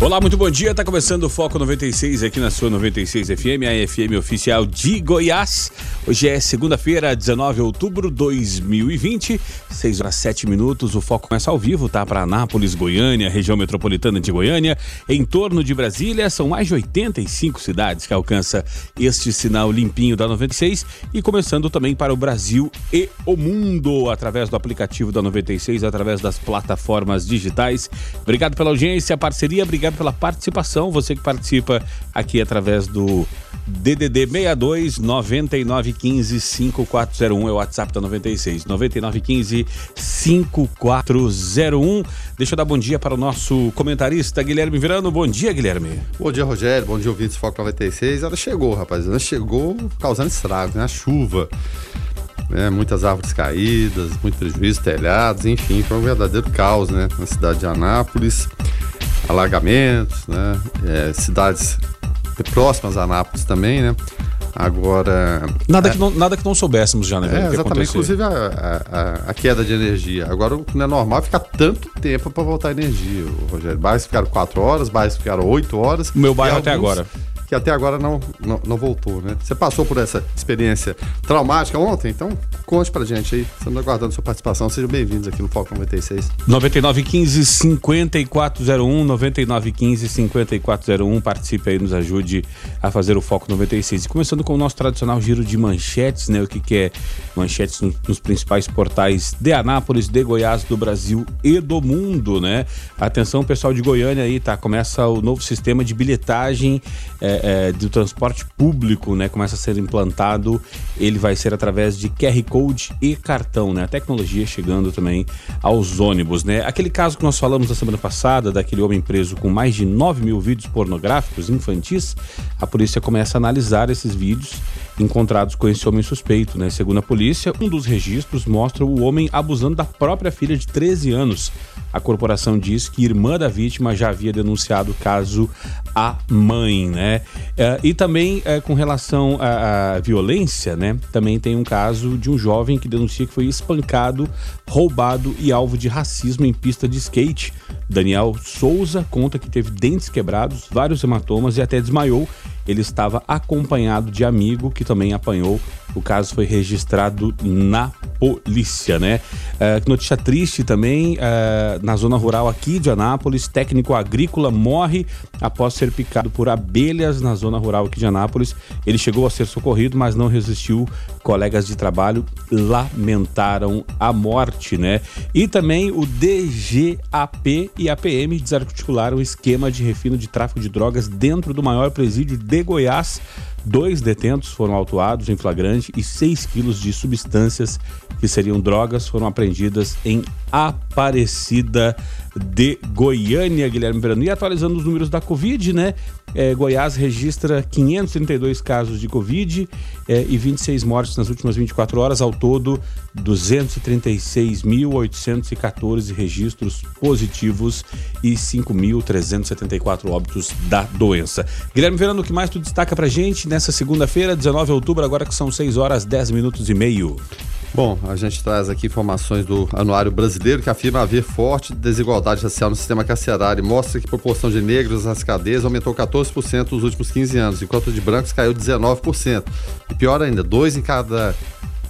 Olá, muito bom dia. Tá começando o Foco 96 aqui na sua 96 FM, a FM oficial de Goiás. Hoje é segunda-feira, 19 de outubro de 2020, 6 horas 7 minutos. O Foco começa ao vivo, tá? Para Anápolis, Goiânia, região metropolitana de Goiânia, em torno de Brasília. São mais de 85 cidades que alcança este sinal limpinho da 96 e começando também para o Brasil e o mundo através do aplicativo da 96, através das plataformas digitais. Obrigado pela audiência, parceria, obrigado pela participação. Você que participa aqui através do DDD 62 9915 5401 é o WhatsApp da 96. 9915 5401. Deixa eu dar bom dia para o nosso comentarista Guilherme Virano. Bom dia, Guilherme. Bom dia, Rogério. Bom dia, ouvintes Foco 96. Ela chegou, rapaz. Ela chegou causando estragos, né? A chuva. Né? Muitas árvores caídas, muito prejuízo, telhados, enfim, foi um verdadeiro caos, né? Na cidade de Anápolis alagamentos, né? É, cidades próximas a Anápolis também, né? Agora. Nada, é, que não, nada que não soubéssemos já, né? É, exatamente, inclusive a, a, a, queda de energia. Agora o que não é normal é ficar tanto tempo para voltar a energia, Rogério. Bairros ficaram 4 horas, bairros ficaram 8 horas. O meu bairro até agora que até agora não, não, não, voltou, né? Você passou por essa experiência traumática ontem, então conte pra gente aí. Estamos aguardando sua participação. Sejam bem-vindos aqui no Foco 96. 9915 5401 9915 5401 participe aí, nos ajude a fazer o Foco 96. E começando com o nosso tradicional giro de manchetes, né? O que, que é manchetes nos, principais portais de Anápolis, de Goiás, do Brasil e do mundo, né? Atenção, pessoal de Goiânia aí, tá? Começa o novo sistema de bilhetagem. É, é, do transporte público, né, começa a ser implantado, ele vai ser através de QR Code e cartão, né? A tecnologia chegando também aos ônibus, né? Aquele caso que nós falamos na semana passada, daquele homem preso com mais de 9 mil vídeos pornográficos infantis, a polícia começa a analisar esses vídeos encontrados com esse homem suspeito, né? Segundo a polícia, um dos registros mostra o homem abusando da própria filha de 13 anos. A corporação diz que irmã da vítima já havia denunciado o caso à mãe, né? É, e também é, com relação à, à, violência, né? Também tem um caso de um jovem que denuncia que foi espancado, roubado e alvo de racismo em pista de skate. Daniel Souza conta que teve dentes quebrados, vários hematomas e até desmaiou ele estava acompanhado de amigo que também apanhou. O caso foi registrado na polícia, né? Uh, notícia triste também, uh, na zona rural aqui de Anápolis, técnico agrícola morre após ser picado por abelhas na zona rural aqui de Anápolis. Ele chegou a ser socorrido, mas não resistiu. Colegas de trabalho lamentaram a morte, né? E também o DGAP e a PM desarticularam o esquema de refino de tráfico de drogas dentro do maior presídio de Goiás. Dois detentos foram autuados em flagrante e 6 quilos de substâncias que seriam drogas foram apreendidas em Aparecida de Goiânia, Guilherme Verano. E atualizando os números da Covid, né? É, Goiás registra 532 casos de Covid é, e 26 mortes nas últimas 24 horas. Ao todo, 236.814 registros positivos e 5.374 óbitos da doença. Guilherme Verano, o que mais tu destaca pra gente nessa segunda-feira, 19 de outubro, agora que são 6 horas 10 minutos e meio? Bom, a gente traz aqui informações do Anuário Brasileiro que afirma haver forte desigualdade racial no sistema carcerário e mostra que a proporção de negros nas cadeias aumentou 14% nos últimos 15 anos, enquanto de brancos caiu 19%. E pior ainda, dois em cada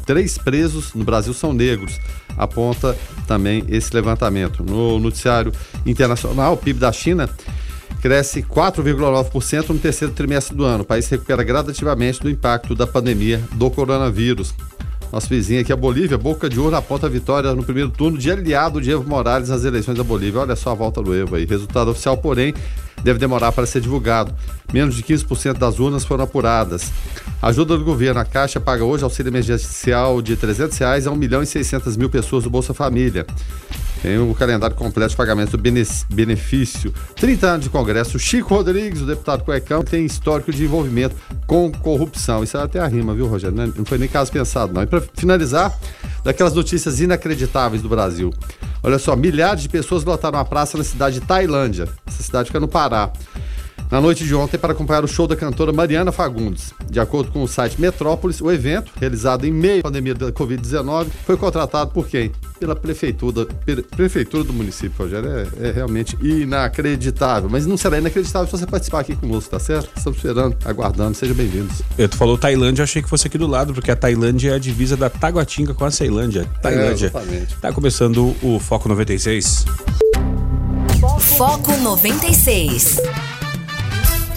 três presos no Brasil são negros, aponta também esse levantamento. No noticiário internacional, o PIB da China cresce 4,9% no terceiro trimestre do ano. O país recupera gradativamente do impacto da pandemia do coronavírus. Nosso vizinho aqui, a Bolívia, Boca de Ouro aponta a vitória no primeiro turno de aliado de Evo Morales nas eleições da Bolívia. Olha só a volta do Evo aí. Resultado oficial, porém, deve demorar para ser divulgado. Menos de 15% das urnas foram apuradas. A ajuda do governo, a Caixa paga hoje auxílio emergencial de 300 reais a 1 milhão e 600 mil pessoas do Bolsa Família. Tem o calendário completo de pagamento do benefício. 30 anos de Congresso. Chico Rodrigues, o deputado Cuecão, tem histórico de envolvimento com corrupção. Isso é até a rima, viu, Rogério? Não foi nem caso pensado, não. E para finalizar, daquelas notícias inacreditáveis do Brasil. Olha só, milhares de pessoas lotaram a praça na cidade de Tailândia. Essa cidade fica no Pará na noite de ontem para acompanhar o show da cantora Mariana Fagundes. De acordo com o site Metrópolis, o evento, realizado em meio à pandemia da Covid-19, foi contratado por quem? Pela prefeitura, prefeitura do município, Rogério. É, é, realmente inacreditável. Mas não será inacreditável se você participar aqui conosco, tá certo? Estamos esperando, aguardando. Sejam bem-vindos. Eu, tu falou Tailândia, eu achei que fosse aqui do lado, porque a Tailândia é a divisa da Taguatinga com a Ceilândia. Tailândia. É, exatamente. Tá começando o Foco 96. Foco 96.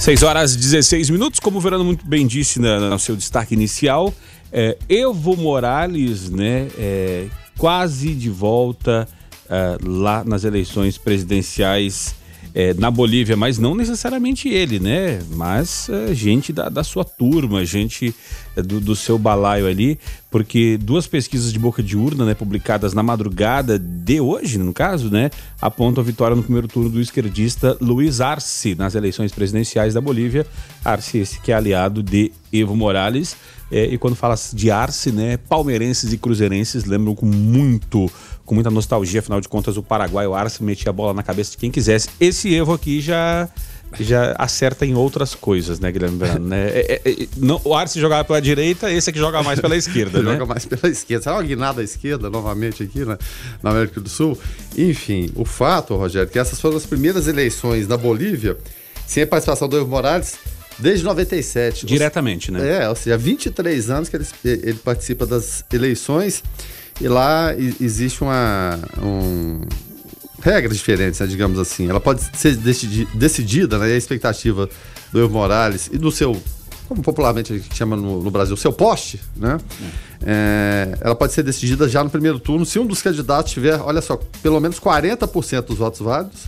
6 horas e 16 minutos, como o Verano muito bem disse no seu destaque inicial, é, Evo Morales, né, é, quase de volta é, lá nas eleições presidenciais é, na Bolívia, mas não necessariamente ele, né? Mas é, gente da, da, sua turma, gente é, do, do, seu balaio ali, porque duas pesquisas de boca de urna, né, publicadas na madrugada de hoje, no caso, né, apontam a vitória no primeiro turno do esquerdista Luiz Arce nas eleições presidenciais da Bolívia. Arce, esse que é aliado de Evo Morales. É, e quando fala de Arce, né, palmeirenses e cruzeirenses lembram com muito com muita nostalgia, afinal de contas o Paraguai, o Arce metia a bola na cabeça de quem quisesse. Esse Evo aqui já já acerta em outras coisas, né, Guilherme Verano? Né? É, é, é, não, o Arce jogava pela direita, esse aqui joga mais pela esquerda, né? Joga mais pela esquerda. Será uma guinada à esquerda, novamente, aqui na, na América do Sul? Enfim, o fato, Rogério, que essas foram as primeiras eleições na Bolívia sem a participação do Evo Morales desde 97. Diretamente, né? É, ou seja, há 23 anos que ele, ele participa das eleições e lá existe uma. Um, regras diferentes, né, digamos assim. Ela pode ser decidida, né, a expectativa do Evo Morales e do seu, como popularmente a gente chama no, no Brasil, seu poste, né? É, ela pode ser decidida já no primeiro turno se um dos candidatos tiver, olha só, pelo menos 40% dos votos válidos,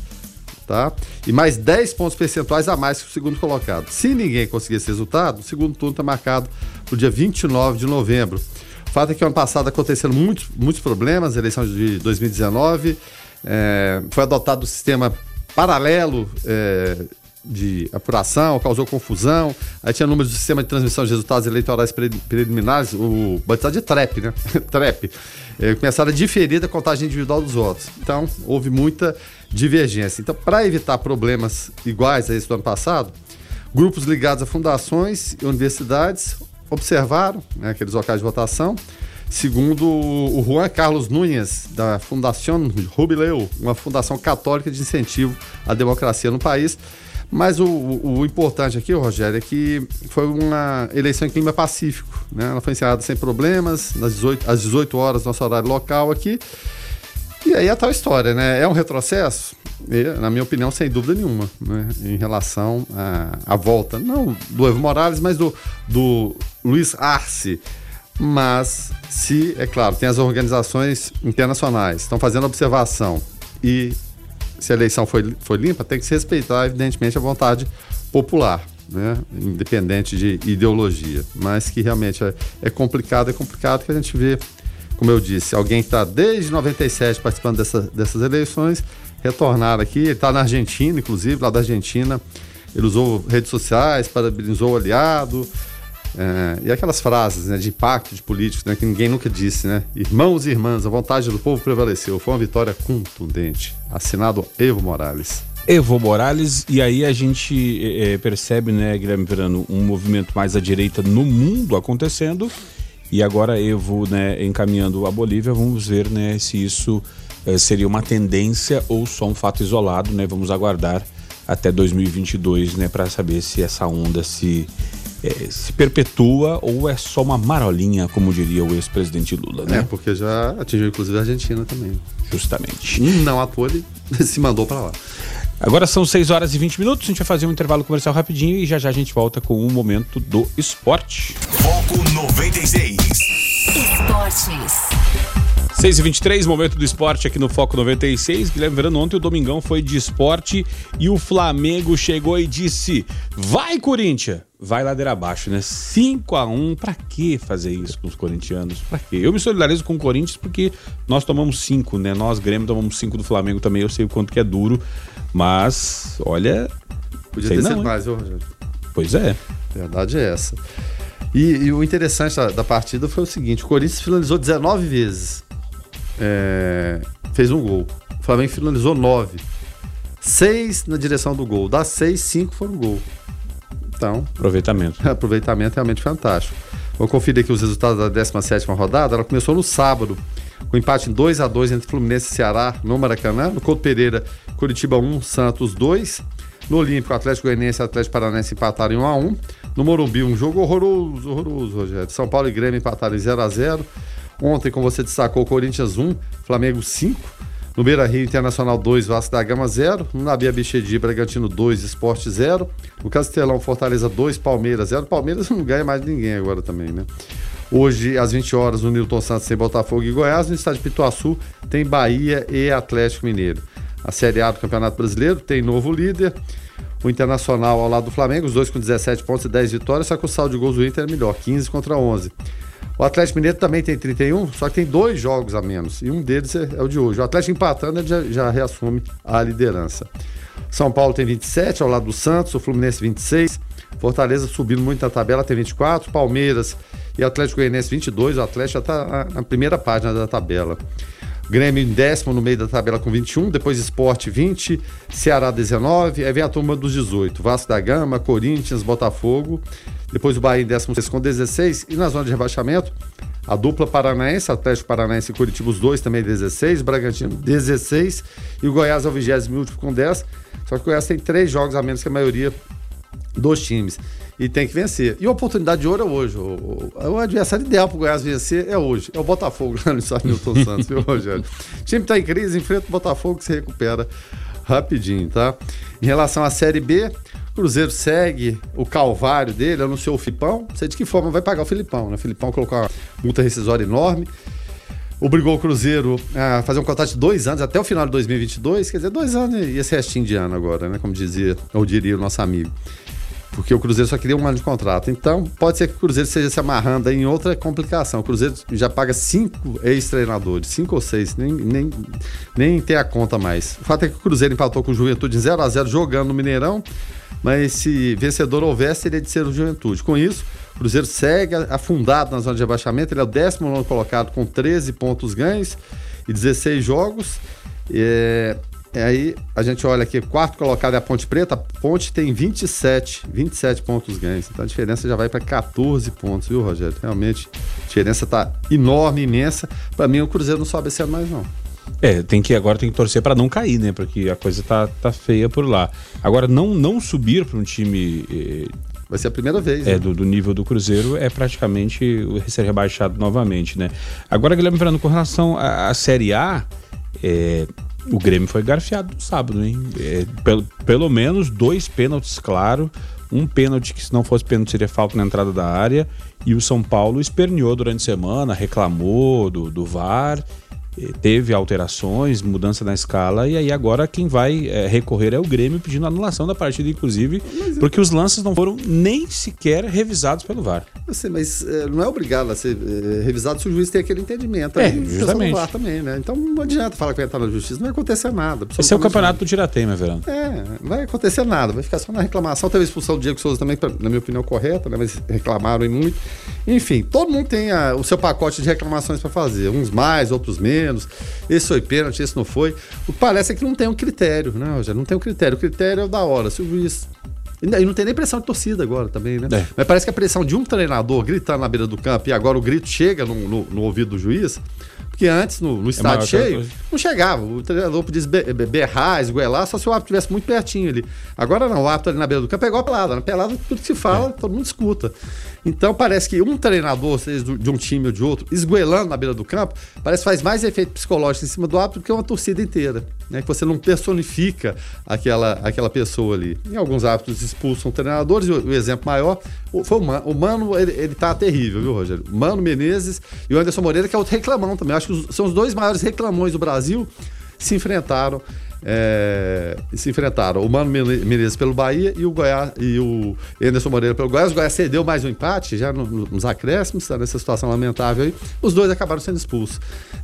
tá? E mais 10 pontos percentuais a mais que o segundo colocado. Se ninguém conseguir esse resultado, o segundo turno está marcado para o dia 29 de novembro. Fato é que ano passado aconteceram muitos, muitos problemas, eleição de 2019, é, foi adotado o um sistema paralelo é, de apuração, causou confusão. Aí tinha números do sistema de transmissão de resultados eleitorais preliminares, o batizado de TREP, né? TREP. É, começaram a diferir a contagem individual dos votos. Então, houve muita divergência. Então, para evitar problemas iguais a esse do ano passado, grupos ligados a fundações e universidades observaram né, aqueles locais de votação. Segundo o Juan Carlos Nunes, da Fundação Rubileu, uma fundação católica de incentivo à democracia no país. Mas o, o, o, importante aqui, Rogério, é que foi uma eleição em clima pacífico. Né? Ela foi encerrada sem problemas, nas 18, às 18 horas, nosso horário local aqui. E aí a tal história, né? É um retrocesso? Na minha opinião, sem dúvida nenhuma, né? em relação à, à volta, não do Evo Morales, mas do, do Luiz Arce. Mas, se, é claro, tem as organizações internacionais, estão fazendo observação e se a eleição foi, foi limpa, tem que se respeitar, evidentemente, a vontade popular, né? independente de ideologia. Mas que realmente é, é complicado, é complicado que a gente vê, como eu disse, alguém está desde 97 participando dessa, dessas eleições, retornar aqui, ele está na Argentina, inclusive, lá da Argentina, ele usou redes sociais, parabenizou o aliado, é, e aquelas frases né, de impacto de políticos né, que ninguém nunca disse, né? Irmãos e irmãs, a vontade do povo prevaleceu. Foi uma vitória contundente. Assinado Evo Morales. Evo Morales, e aí a gente é, percebe, né, Guilherme Verano, um movimento mais à direita no mundo acontecendo, e agora Evo, né, encaminhando a Bolívia, vamos ver, né, se isso é, seria uma tendência ou só um fato isolado, né, vamos aguardar até 2022, né, para saber se essa onda se é, se perpetua ou é só uma marolinha, como diria o ex-presidente Lula, né? É, porque já atingiu inclusive a Argentina também. Justamente. Não ele se mandou para lá. Agora são 6 horas e 20 minutos, a gente vai fazer um intervalo comercial rapidinho e já já a gente volta com o momento do esporte. Foco 96. Esportes. 6 e 23 momento do esporte aqui no Foco 96. Guilherme Verano, ontem o Domingão foi de esporte e o Flamengo chegou e disse: Vai, Corinthians! Vai ladeira abaixo, né? 5 a 1 Pra que fazer isso com os corintianos? Pra quê? Eu me solidarizo com o Corinthians porque nós tomamos 5, né? Nós, Grêmio, tomamos 5 do Flamengo também. Eu sei o quanto que é duro, mas olha. Podia ter não, sido hein? mais, viu, Rogério? Pois é. Verdade é essa. E, e o interessante da, da, partida foi o seguinte: o Corinthians finalizou 19 vezes. É, fez um gol. O Flamengo finalizou 9. Seis na direção do gol. Das seis, cinco foram gol. Então. Aproveitamento. Aproveitamento realmente fantástico. Vou conferir aqui os resultados da 17 rodada. Ela começou no sábado, com empate em 2 a 2 entre Fluminense e Ceará no Maracanã. No Couto Pereira, Curitiba 1, Santos 2. No Olímpico, Atlético Goianiense e Atlético Paranaense empataram em 1 a 1 No Morumbi, um jogo horroroso, horroroso, Rogério. São Paulo e Grêmio empataram em 0 a 0 Ontem, como você destacou, Corinthians 1, Flamengo 5. No Beira Rio, Internacional 2, Vasco da Gama 0. No Nabia Bichedi, Bragantino 2, Esporte 0. No Castelão, Fortaleza 2, Palmeiras 0. Palmeiras não ganha mais ninguém agora também, né? Hoje, às 20 horas, no Nilton Santos tem Botafogo e Goiás. No estádio Pituaçu tem Bahia e Atlético Mineiro. A Série A do Campeonato Brasileiro tem novo líder. O Internacional ao lado do Flamengo, os dois com 17 pontos e 10 vitórias, só que o saldo de gols do Inter é melhor, 15 contra 11. O Atlético Mineiro também tem 31, só que tem dois jogos a menos. E um deles é, é o de hoje. O Atlético empatando, ele já, já, reassume a liderança. São Paulo tem 27, ao lado do Santos. O Fluminense 26. Fortaleza subindo muito na tabela, tem 24. Palmeiras e Atlético Goianiense 22. O Atlético já está na primeira página da tabela. Grêmio em décimo no meio da tabela com 21, depois Esporte 20, Ceará 19, aí vem a turma dos 18, Vasco da Gama, Corinthians, Botafogo, depois o Bahia em 16 com 16, e na zona de rebaixamento, a dupla paranaense, Atlético Paranaense e Curitiba, os dois também 16, Bragantino 16 e o Goiás é o 20 último com 10. Só que o Goiás tem três jogos a menos que a maioria dos times e tem que vencer. E a oportunidade de ouro é hoje. O, o, o adversário ideal para o Goiás vencer é hoje. É o Botafogo lá no Estado Milton Santos, viu, Rogério? O time está em crise, enfrenta o Botafogo que se recupera rapidinho, tá? Em relação à Série B, o Cruzeiro segue o calvário dele, anunciou o Filipão. Não sei de que forma vai pagar o Filipão, né? O Filipão colocou uma multa rescisória enorme obrigou o Cruzeiro a fazer um contrato de dois anos, até o final de 2022, quer dizer, dois anos e esse restinho de ano agora, né? Como dizia, ou diria o nosso amigo porque o Cruzeiro só queria um ano de contrato. Então, pode ser que o Cruzeiro esteja se amarrando em outra complicação. O Cruzeiro já paga cinco ex-treinadores, cinco ou seis, nem, nem, nem tem a conta mais. O fato é que o Cruzeiro empatou com o Juventude em 0 a 0 jogando no Mineirão, mas se vencedor houvesse, seria de ser o Juventude. Com isso, o Cruzeiro segue afundado na zona de abaixamento, ele é o 19 colocado com 13 pontos ganhos e 16 jogos. É, aí a gente olha aqui, quarto colocado é a Ponte Preta, a Ponte tem 27, 27 pontos ganhos. Então a diferença já vai para 14 pontos, viu, Rogério? Realmente a diferença está enorme, imensa. Para mim o Cruzeiro não sobe esse ano mais não. É, tem que agora tem que torcer para não cair, né? Porque a coisa tá, tá feia por lá. Agora não não subir para um time eh, Vai ser a primeira vez. É, né? do, do, nível do Cruzeiro é praticamente ser rebaixado novamente, né? Agora, Guilherme Fernando, com relação à, à Série A, é, o Grêmio foi garfiado no sábado, hein? É, pelo, pelo menos dois pênaltis, claro. Um pênalti que, se não fosse pênalti, seria falta na entrada da área. E o São Paulo esperneou durante a semana, reclamou do, do VAR teve alterações, mudança na escala, e aí agora quem vai é, recorrer é o Grêmio pedindo anulação da partida, inclusive, mas porque os lances não foram nem sequer revisados pelo VAR. Eu sei, mas é, não é obrigado a ser é, revisado se o juiz tem aquele entendimento. É, justamente. VAR também, né? Então não adianta falar que vai entrar na justiça, não vai acontecer nada. Esse é o campeonato do Tiratema, Verano. É, não vai acontecer nada, vai ficar só na reclamação. Teve a expulsão do Diego Souza também, na minha opinião, correta, né? Mas reclamaram muito. Enfim, todo mundo tem a, o seu pacote de reclamações para fazer, uns mais, outros menos menos, esse foi pênalti, esse não foi. O parece é que não tem um critério, né, Rogério? Não tem um critério. O critério é o da hora. Se o juiz. E não tem nem pressão de torcida agora também, né? É. Mas parece que a pressão de um treinador gritando na beira do campo e agora o grito chega no, no, no ouvido do juiz, porque antes, no, no é estádio é cheio, não chegava. O treinador podia berrar, esgoelar, só se o árbitro estivesse muito pertinho ali. Agora não, o árbitro ali na beira do campo é igual a pelada. Na pelada, tudo que se fala, é. todo mundo escuta. Então parece que um treinador, seja de um time ou de outro, esgoelando na beira do campo, parece que faz mais efeito psicológico em cima do árbitro do que uma torcida inteira. Né? Que você não personifica aquela, aquela pessoa ali. Em alguns árbitros expulsam treinadores, o, o exemplo maior foi o Mano. O Mano, ele, ele tá terrível, viu, Rogério? Mano Menezes e o Anderson Moreira, que é outro reclamão também. Acho que os, são os dois maiores reclamões do Brasil se enfrentaram é, se enfrentaram o Mano Menezes pelo Bahia e o Goiás e o Anderson Moreira pelo Goiás. O Goiás cedeu mais um empate já nos acréscimos, tá nessa situação lamentável aí. Os dois acabaram sendo expulsos.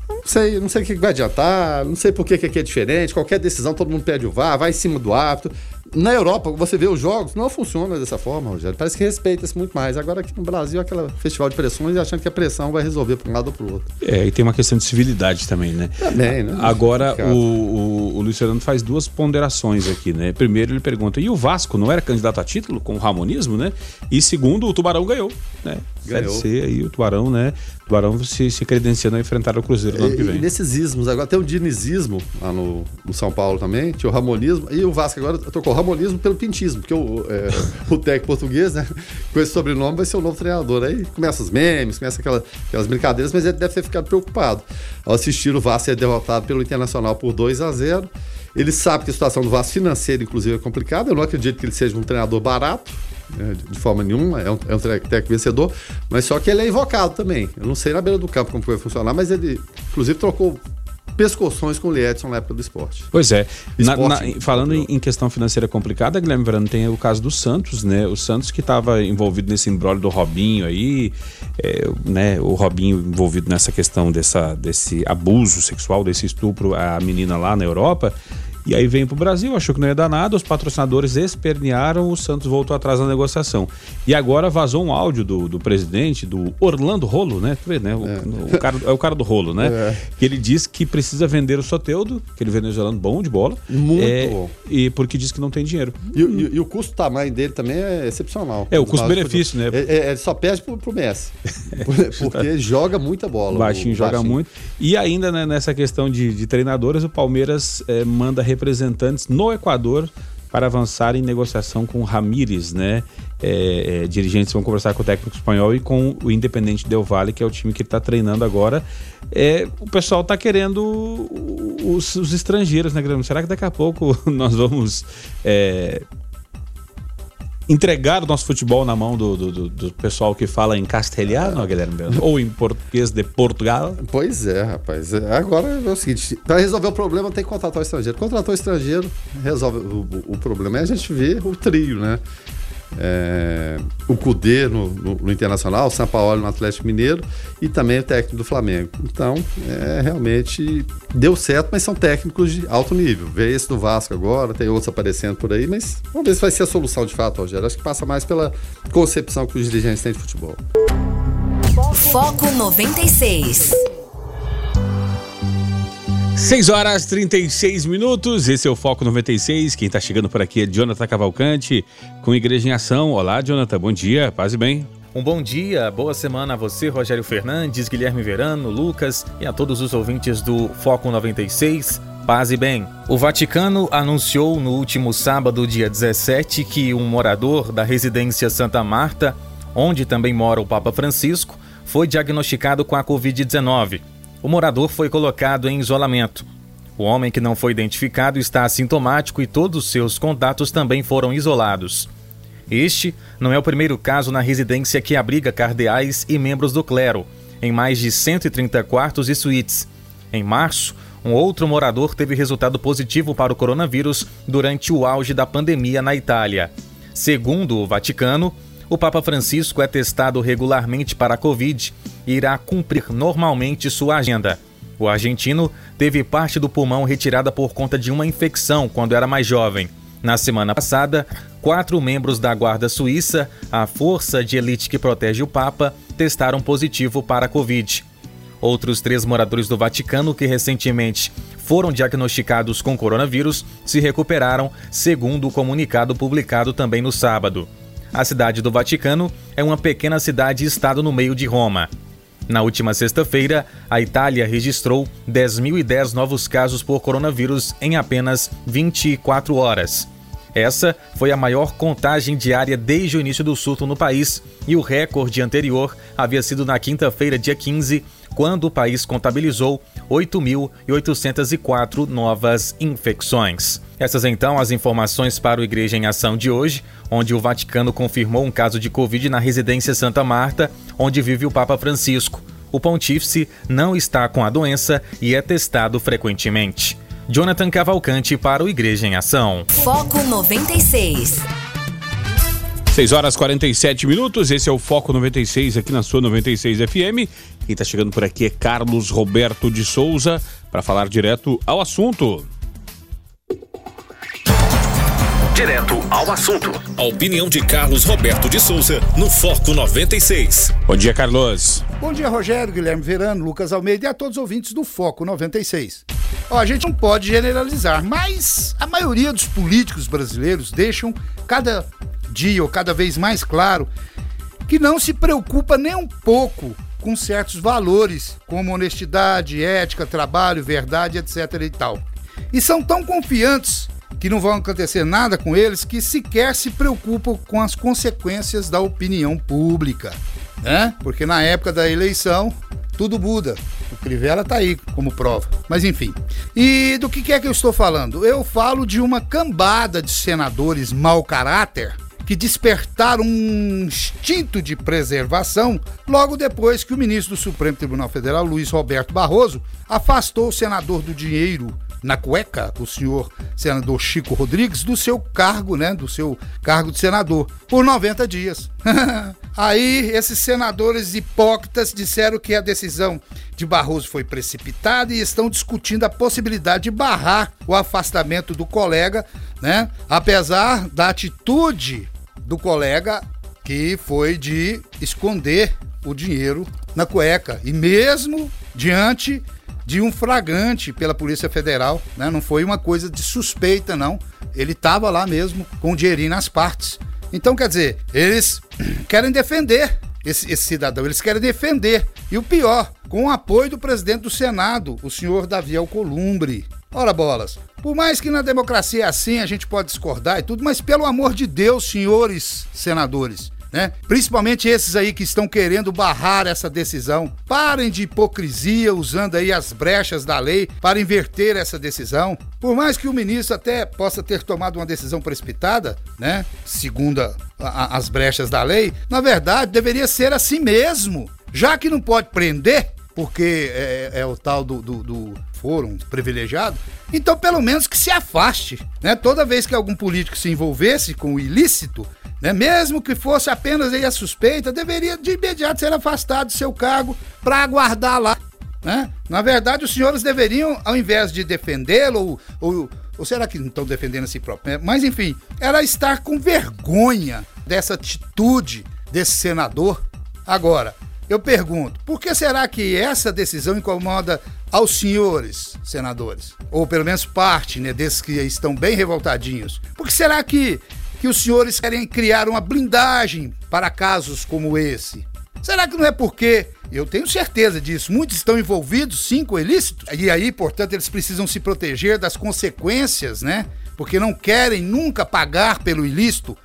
Não sei, não sei o que vai adiantar, não sei por que, que aqui é diferente. Qualquer decisão, todo mundo pede o VAR, vai em cima do árbitro. Na Europa, você vê os jogos, não funciona dessa forma, Rogério. Parece que respeita-se muito mais. Agora aqui no Brasil, aquela festival de pressões, achando que a pressão vai resolver para um lado ou para o outro. É, e tem uma questão de civilidade também, né? Também, né? Agora, o, o, o Luiz Fernando faz duas ponderações aqui, né? Primeiro, ele pergunta: e o Vasco não era candidato a título com o Ramonismo, né? E segundo, o Tubarão ganhou, né? Ganhou. Série C aí, o Tubarão, né? O Tubarão se, se credenciando a enfrentar o Cruzeiro no ano que vem. E nesses ismos, agora tem o dinizismo lá no, no São Paulo também, tinha o Ramonismo, e o Vasco agora trocou o Ramonismo pelo Pintismo, porque o, é, o técnico português, né? Com esse sobrenome vai ser o novo treinador. Aí começa os memes, começa aquela, aquelas brincadeiras, mas ele deve ter ficado preocupado ao assistir o Vasco ser derrotado pelo Internacional por 2 a 0 ele sabe que a situação do Vasco financeira, inclusive, é complicada. Eu não acredito que ele seja um treinador barato, de forma nenhuma. É um, é um técnico vencedor, mas só que ele é invocado também. Eu não sei na beira do campo como vai funcionar, mas ele, inclusive, trocou pescoções com o Edson na época do esporte. Pois é. Na, na, falando em, em, questão financeira complicada, Guilherme Verano, tem o caso do Santos, né? O Santos que estava envolvido nesse embrólio do Robinho aí, é, né? O Robinho envolvido nessa questão dessa, desse abuso sexual, desse estupro à menina lá na Europa. E aí veio para o Brasil, achou que não ia dar nada, os patrocinadores espernearam, o Santos voltou atrás na negociação. E agora vazou um áudio do, do presidente, do Orlando Rolo, né? Tu vê, né? O, é. O, cara, é o cara do rolo, né? É. Que ele diz que precisa vender o Soteudo, aquele venezuelano bom de bola. Muito é, bom. E porque diz que não tem dinheiro. E, e, e o custo tamanho dele também é excepcional. É, o custo-benefício, né? É, é, ele só perde pro, pro Messi. porque joga muita bola. O baixinho o joga baixinho. muito. E ainda né, nessa questão de, de treinadores, o Palmeiras é, manda representantes no Equador para avançar em negociação com Ramírez, né? É, é, dirigentes vão conversar com o técnico espanhol e com o Independente Del Valle, que é o time que ele está treinando agora. É, o pessoal está querendo os, os, estrangeiros, né, Guilherme? Será que daqui a pouco nós vamos é, entregar o nosso futebol na mão do, do, do pessoal que fala em castelhano, Guilherme? Ou em português de Portugal? Pois é, rapaz. Agora é o seguinte: para resolver o problema tem que contratar o estrangeiro. Contratar o estrangeiro resolve o, o, o problema. É a gente ver o trio, né? É, o Cudê no, no, no, Internacional, o São Paulo no Atlético Mineiro e também o técnico do Flamengo. Então, é, realmente deu certo, mas são técnicos de alto nível. Vê esse do Vasco agora, tem outros aparecendo por aí, mas vamos ver se vai ser a solução de fato, Rogério. Acho que passa mais pela concepção que os dirigentes têm de futebol. Foco 96. 6 horas 36 minutos, esse é o Foco 96. Quem está chegando por aqui é Jonathan Cavalcante, com Igreja em Ação. Olá, Jonathan, bom dia, paz e bem. Um bom dia, boa semana a você, Rogério Fernandes, Guilherme Verano, Lucas e a todos os ouvintes do Foco 96. Paz e bem. O Vaticano anunciou no último sábado, dia 17, que um morador da residência Santa Marta, onde também mora o Papa Francisco, foi diagnosticado com a Covid-19 o morador foi colocado em isolamento. O homem que não foi identificado está assintomático e todos seus contatos também foram isolados. Este não é o primeiro caso na residência que abriga cardeais e membros do clero, em mais de 130 quartos e suítes. Em março, um outro morador teve resultado positivo para o coronavírus durante o auge da pandemia na Itália. Segundo o Vaticano, o Papa Francisco é testado regularmente para a Covid e irá cumprir normalmente sua agenda. O argentino teve parte do pulmão retirada por conta de uma infecção quando era mais jovem. Na semana passada, quatro membros da Guarda Suíça, a força de elite que protege o Papa, testaram positivo para a Covid. Outros três moradores do Vaticano que recentemente foram diagnosticados com coronavírus se recuperaram, segundo o comunicado publicado também no sábado. A cidade do Vaticano é uma pequena cidade-estado no meio de Roma. Na última sexta-feira, a Itália registrou 10.010 novos casos por coronavírus em apenas 24 horas. Essa foi a maior contagem diária desde o início do surto no país e o recorde anterior havia sido na quinta-feira, dia 15, quando o país contabilizou 8.804 novas infecções. Essas então as informações para o Igreja em Ação de hoje, onde o Vaticano confirmou um caso de Covid na residência Santa Marta, onde vive o Papa Francisco. O pontífice não está com a doença e é testado frequentemente. Jonathan Cavalcante para o Igreja em Ação. Foco 96. 6 horas 47 minutos, esse é o Foco 96 aqui na sua 96 FM. Quem está chegando por aqui é Carlos Roberto de Souza para falar direto ao assunto. Direto ao assunto. A opinião de Carlos Roberto de Souza no Foco 96. Bom dia, Carlos. Bom dia, Rogério, Guilherme Verano, Lucas Almeida e a todos os ouvintes do Foco 96. Ó, a gente não pode generalizar, mas a maioria dos políticos brasileiros deixam cada dia ou cada vez mais claro que não se preocupa nem um pouco com certos valores, como honestidade, ética, trabalho, verdade, etc e tal. E são tão confiantes que não vão acontecer nada com eles que sequer se preocupam com as consequências da opinião pública, né? Porque na época da eleição tudo muda. O Crivella tá aí como prova. Mas enfim. E do que é que eu estou falando? Eu falo de uma cambada de senadores mau caráter que despertaram um instinto de preservação logo depois que o ministro do Supremo Tribunal Federal, Luiz Roberto Barroso, afastou o senador do dinheiro na cueca, o senhor senador Chico Rodrigues, do seu cargo, né, do seu cargo de senador, por 90 dias. Aí, esses senadores hipócritas disseram que a decisão de Barroso foi precipitada e estão discutindo a possibilidade de barrar o afastamento do colega, né, apesar da atitude do colega que foi de esconder o dinheiro na cueca. E mesmo diante de um flagrante pela Polícia Federal, né? Não foi uma coisa de suspeita, não. Ele estava lá mesmo com o dinheirinho nas partes. Então, quer dizer, eles querem defender esse, esse, cidadão, eles querem defender. E o pior, com o apoio do presidente do Senado, o senhor Davi Alcolumbre. Ora bolas, por mais que na democracia é assim, a gente pode discordar e tudo, mas pelo amor de Deus, senhores senadores, né? Principalmente esses aí que estão querendo barrar essa decisão. Parem de hipocrisia usando aí as brechas da lei para inverter essa decisão. Por mais que o ministro até possa ter tomado uma decisão precipitada, né? Segundo a, a, as brechas da lei, na verdade deveria ser assim mesmo. Já que não pode prender, porque é, é o tal do, do, do fórum privilegiado, então pelo menos que se afaste. Né? Toda vez que algum político se envolvesse com o ilícito, né? Mesmo que fosse apenas aí a suspeita, deveria de imediato ser afastado do seu cargo para aguardar lá. Né? Na verdade, os senhores deveriam, ao invés de defendê-lo, ou, ou, ou, será que não estão defendendo a si próprio? Né? Mas enfim, era estar com vergonha dessa atitude desse senador. Agora, eu pergunto, por que será que essa decisão incomoda aos senhores senadores? Ou pelo menos parte né, desses que estão bem revoltadinhos? Por que será que que os senhores querem criar uma blindagem para casos como esse? Será que não é porque, eu tenho certeza disso, muitos estão envolvidos sim com ilícitos? E aí, portanto, eles precisam se proteger das consequências, né? Porque não querem nunca pagar pelo ilícito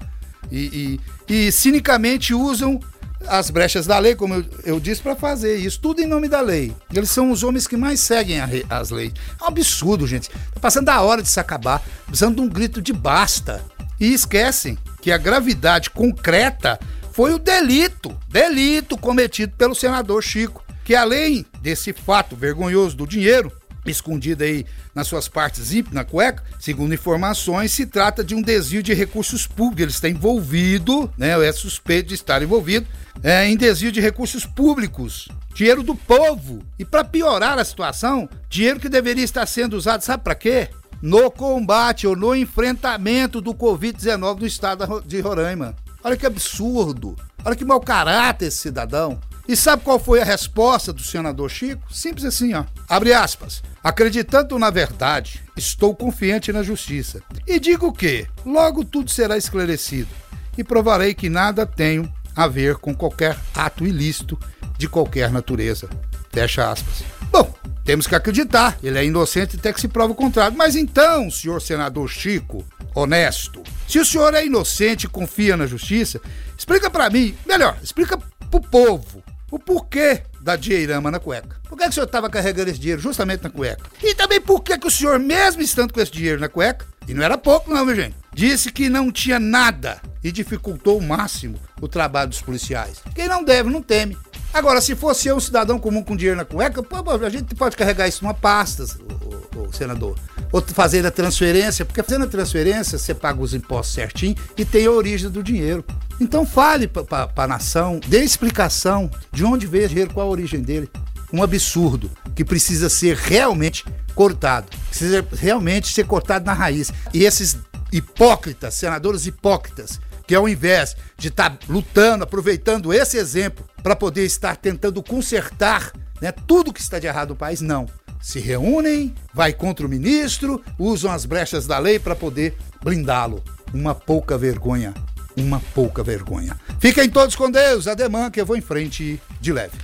e, e, e cinicamente usam as brechas da lei, como eu, eu disse, para fazer isso. Tudo em nome da lei. Eles são os homens que mais seguem a, as leis. É um absurdo, gente. Tá passando da hora de se acabar. Precisando de um grito de basta. E esquecem que a gravidade concreta foi o delito, delito cometido pelo senador Chico, que além desse fato vergonhoso do dinheiro, escondido aí nas suas partes íntimas, na cueca, segundo informações, se trata de um desvio de recursos públicos. Ele está envolvido, né, é suspeito de estar envolvido é, em desvio de recursos públicos, dinheiro do povo. E para piorar a situação, dinheiro que deveria estar sendo usado, sabe para quê? No combate ou no enfrentamento do Covid-19 no estado de Roraima. Olha que absurdo. Olha que mau caráter esse cidadão. E sabe qual foi a resposta do senador Chico? Simples assim, ó. Abre aspas. Acreditando na verdade, estou confiante na justiça. E digo que logo tudo será esclarecido e provarei que nada tenho a ver com qualquer ato ilícito de qualquer natureza. Fecha aspas. Bom, temos que acreditar, ele é inocente até que se prova o contrário. Mas então, senhor senador Chico, honesto, se o senhor é inocente e confia na justiça, explica para mim, melhor, explica pro povo o porquê da dinheirama na cueca. Por que, que o senhor estava carregando esse dinheiro justamente na cueca? E também por que, que o senhor, mesmo estando com esse dinheiro na cueca, e não era pouco não, meu gente, disse que não tinha nada e dificultou o máximo o trabalho dos policiais. Quem não deve, não teme. Agora, se fosse eu, um cidadão comum com dinheiro na cueca, a gente pode carregar isso numa pasta, o, o, o senador. Ou fazer a transferência, porque fazendo a transferência, você paga os impostos certinho e tem a origem do dinheiro. Então fale para a nação, dê explicação de onde veio o dinheiro, qual a origem dele. Um absurdo que precisa ser realmente cortado. Precisa realmente ser cortado na raiz. E esses hipócritas, senadores hipócritas, que ao invés de estar tá lutando, aproveitando esse exemplo para poder estar tentando consertar né, tudo que está de errado no país, não. Se reúnem, vai contra o ministro, usam as brechas da lei para poder blindá-lo. Uma pouca vergonha. Uma pouca vergonha. Fiquem todos com Deus, ademã que eu vou em frente de leve.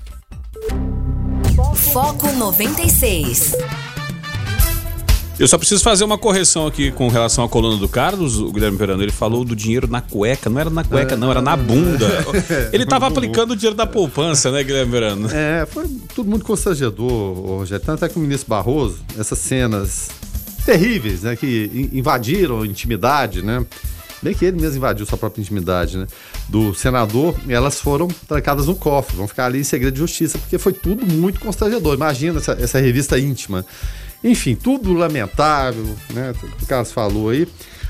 Foco 96. Eu só preciso fazer uma correção aqui com relação à coluna do Carlos, o Guilherme Verano. Ele falou do dinheiro na cueca. Não era na cueca, não, era na bunda. Ele estava aplicando o dinheiro da poupança, né, Guilherme Verano? É, foi tudo muito constrangedor, Rogério. Tanto é que o ministro Barroso, essas cenas terríveis, né, que invadiram a intimidade, né? Bem que ele mesmo invadiu sua própria intimidade, né? Do senador, elas foram trancadas no cofre, vão ficar ali em segredo de justiça, porque foi tudo muito constrangedor. Imagina essa, essa revista íntima. Enfim, tudo lamentável, né? O Carlos falou aí.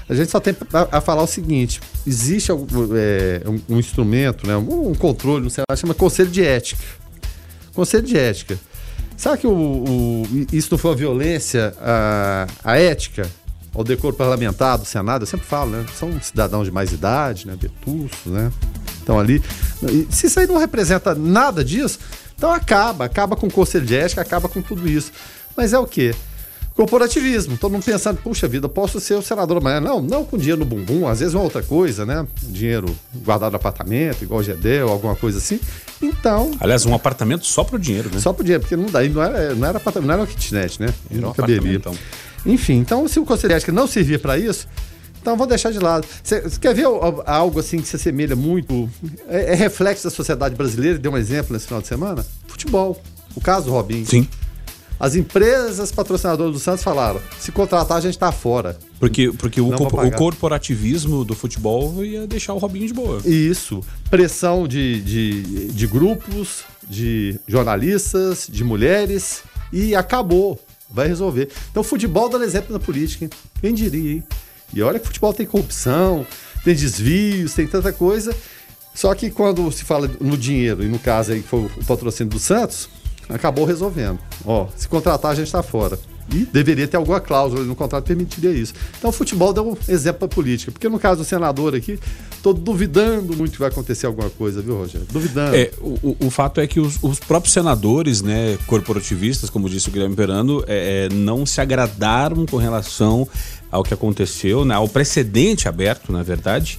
A gente só tem a, falar o seguinte: existe é, um, um, instrumento, né, um, controle, não sei lá, chama Conselho de Ética. Conselho de Ética. Sabe que o, o, isso não foi uma violência à, à ética, ao decoro parlamentar do Senado? Eu sempre falo, né? São cidadãos de mais idade, né? Vetustos, né? Estão ali. Se isso aí não representa nada disso, então acaba, acaba com o Conselho de Ética, acaba com tudo isso. Mas é o quê? Corporativismo. Todo mundo pensando, puxa vida, posso ser o senador amanhã. Não, não com dinheiro no bumbum, às vezes é outra coisa, né? Dinheiro guardado no apartamento, igual Gedel, alguma coisa assim. Então. Aliás, um apartamento só pro dinheiro, né? Só pro dinheiro, porque não daí não era, não era apartamento, não era uma kitnet, né? Não, não caberia. Então. Enfim, então se o Conselho de Ética não servir para isso, então vou deixar de lado. Você quer ver algo assim que se assemelha muito? É, é reflexo da sociedade brasileira, deu um exemplo nesse final de semana? Futebol. O caso do Robinho. Sim. As empresas patrocinadoras do Santos falaram: se contratar, a gente tá fora. Porque, porque o, o, corporativismo do futebol ia deixar o Robinho de boa. Isso. Pressão de, de, de grupos, de jornalistas, de mulheres. E acabou. Vai resolver. Então, futebol dá exemplo na política, hein? Quem diria, hein? E olha que futebol tem corrupção, tem desvios, tem tanta coisa. Só que quando se fala no dinheiro, e no caso aí que foi o patrocínio do Santos, acabou resolvendo. Ó, se contratar, a gente está fora. E deveria ter alguma cláusula no contrato que permitiria isso. Então o futebol deu um exemplo para política. Porque no caso do senador aqui, estou duvidando muito que vai acontecer alguma coisa, viu, Rogério? Duvidando. É, o, o fato é que os, os, próprios senadores, né, corporativistas, como disse o Guilherme Perano, é, é, não se agradaram com relação ao que aconteceu, né, ao precedente aberto, na verdade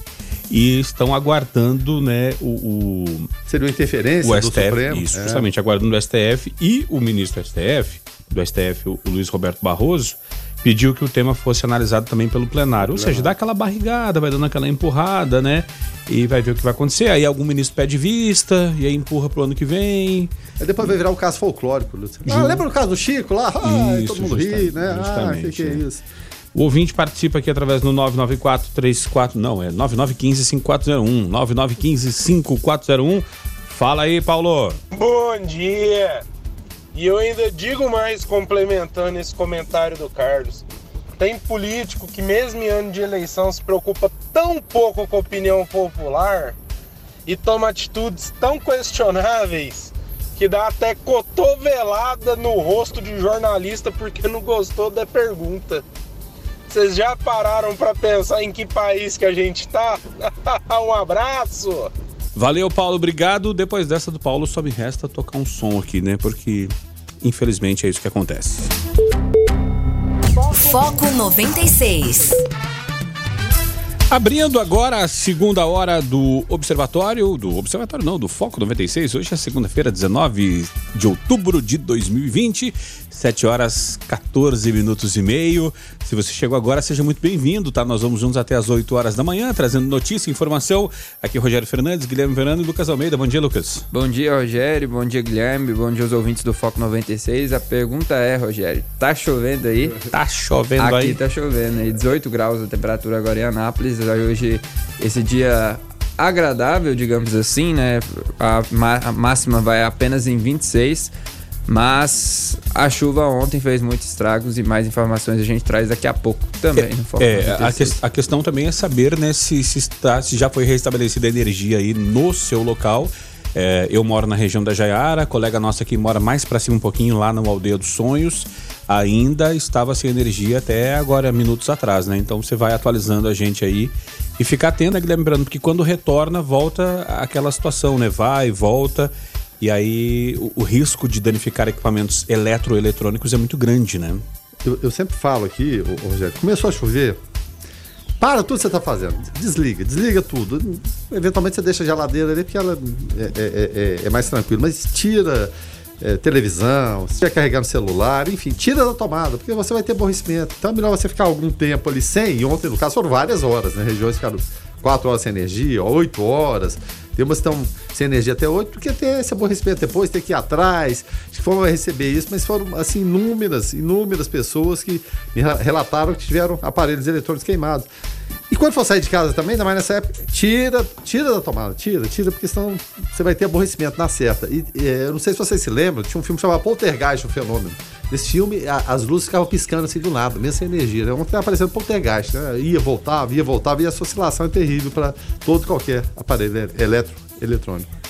e estão aguardando né, o, o seria uma interferência o STF, do Supremo isso, é. justamente aguardando o STF e o ministro STF do STF o, Luiz Roberto Barroso pediu que o tema fosse analisado também pelo plenário, ou seja, dá aquela barrigada, vai dando aquela empurrada, né? E vai ver o que vai acontecer. Aí algum ministro pede vista, e aí empurra pro ano que vem. Aí depois vai virar um caso folclórico. Ah, lembra o caso do Chico lá? Ah, isso, todo mundo ri, né? Ah, que, que é, é isso? O ouvinte participa aqui através do 99434, não, é 9915-5401, 9915-5401. Fala aí, Paulo. Bom dia. E eu ainda digo mais, complementando esse comentário do Carlos. Tem político que, mesmo em ano de eleição, se preocupa tão pouco com a opinião popular e toma atitudes tão questionáveis que dá até cotovelada no rosto de jornalista porque não gostou da pergunta. Vocês já pararam para pensar em que país que a gente tá? um abraço! Valeu, Paulo, obrigado. Depois dessa do Paulo, só me resta tocar um som aqui, né? Porque, infelizmente, é isso que acontece. Foco 96. Abrindo agora a segunda hora do Observatório, do Observatório não, do Foco 96. Hoje é segunda-feira, 19 de outubro de 2020. 7 horas 14 minutos e meio. Se você chegou agora, seja muito bem-vindo, tá? Nós vamos juntos até as 8 horas da manhã, trazendo notícia, informação. Aqui é Rogério Fernandes, Guilherme Verano e Lucas Almeida. Bom dia, Lucas. Bom dia, Rogério. Bom dia, Guilherme. Bom dia aos ouvintes do Foco 96. A pergunta é, Rogério, tá chovendo aí? Tá chovendo Aqui aí? Aqui tá chovendo aí. 18 graus a temperatura agora em Anápolis. Hoje, esse dia agradável, digamos assim, né? A, máxima vai apenas em 26. Mas a chuva ontem fez muitos estragos e mais informações a gente traz daqui a pouco também. É, é a, que, a, questão também é saber né, se, se, está, se já foi restabelecida a energia aí no seu local. É, eu moro na região da Jaiara, colega nossa aqui mora mais para cima um pouquinho lá no Aldeia dos Sonhos. Ainda estava sem energia até agora, minutos atrás, né? Então você vai atualizando a gente aí e ficar atento, né, Guilherme Brando? Porque quando retorna, volta aquela situação, né? Vai, volta. E aí o, o risco de danificar equipamentos eletroeletrônicos é muito grande, né? Eu, eu sempre falo aqui, Rogério, começou a chover, para tudo que você está fazendo. Desliga, desliga tudo. Eventualmente você deixa a geladeira ali porque ela é, é, é, é mais tranquila. Mas tira é, televisão, se estiver carregando celular, enfim, tira da tomada, porque você vai ter aborrecimento. Então é melhor você ficar algum tempo ali sem, e ontem, no caso, foram várias horas, né? Regiões ficaram 4 horas sem energia, 8 horas. Tem umas que estão sem energia até 8, porque tem esse aborrecimento depois, tem que ir atrás. Acho que foram receber isso, mas foram, assim, inúmeras, inúmeras pessoas que me relataram que tiveram aparelhos eletrônicos queimados. Quando for sair de casa também, ainda mais nessa época, tira, tira da tomada, tira, tira, porque senão você vai ter aborrecimento na certa. E é, eu não sei se vocês se lembram, tinha um filme chamado Poltergeist, o fenômeno. Nesse filme, a, as luzes ficavam piscando assim do nada, mesmo sem energia. Né? Ontem aparecendo poltergeist, né? Ia, voltava, ia, voltava, e essa oscilação é terrível para todo qualquer aparelho eletro, eletrônico.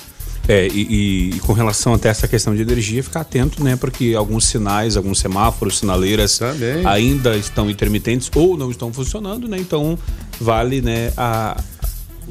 É, e, e, com relação até essa questão de energia, ficar atento, né? Porque alguns sinais, alguns semáforos, sinaleiras Também. ainda estão intermitentes ou não estão funcionando, né? Então vale, né, a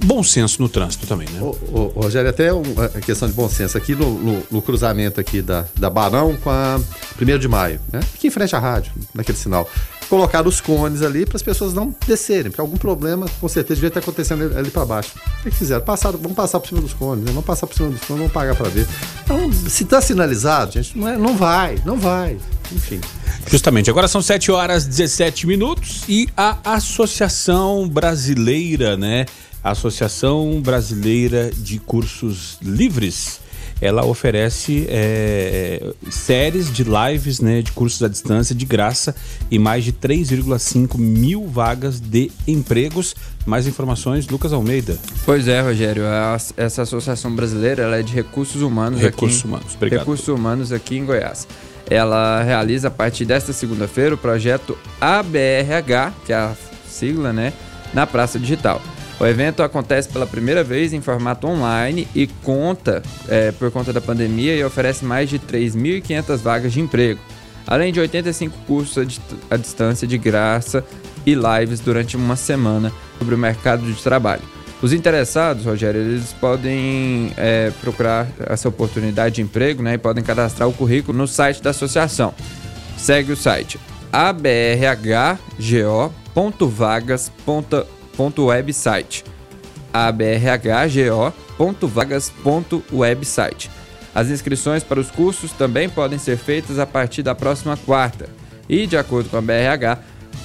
bom senso no trânsito também, né? Ô, ô, Rogério, até uma questão de bom senso. Aqui no, no, no cruzamento aqui da, da Barão com a 1 de maio, né? Aqui em frente à rádio, naquele sinal colocaram os cones ali para as pessoas não descerem, porque algum problema com certeza devia estar acontecendo ali, para baixo. O que fizeram? Passaram, vamos passar por cima dos cones, né? vamos passar por cima dos cones, vamos pagar para ver. Então, se está sinalizado, gente, não, é, não vai, não vai. Enfim. Justamente, agora são 7 horas 17 minutos e a Associação Brasileira, né? Associação Brasileira de Cursos Livres ela oferece é, séries de lives né, de cursos à distância de graça e mais de 3,5 mil vagas de empregos. Mais informações, Lucas Almeida. Pois é, Rogério. A, essa associação brasileira ela é de recursos humanos. Recursos aqui humanos, obrigado. Recursos humanos aqui em Goiás. Ela realiza a partir desta segunda-feira o projeto ABRH, que é a sigla, né, na Praça Digital. O evento acontece pela primeira vez em formato online e conta, é, por conta da pandemia, e oferece mais de 3.500 vagas de emprego, além de 85 cursos à distância de graça e lives durante uma semana sobre o mercado de trabalho. Os interessados, Rogério, eles podem é, procurar essa oportunidade de emprego né, e podem cadastrar o currículo no site da associação. Segue o site abrhgo.vagas.com abrhgo.website abrhgo.vagas.website. As inscrições para os cursos também podem ser feitas a partir da próxima quarta. E, de acordo com a BRH,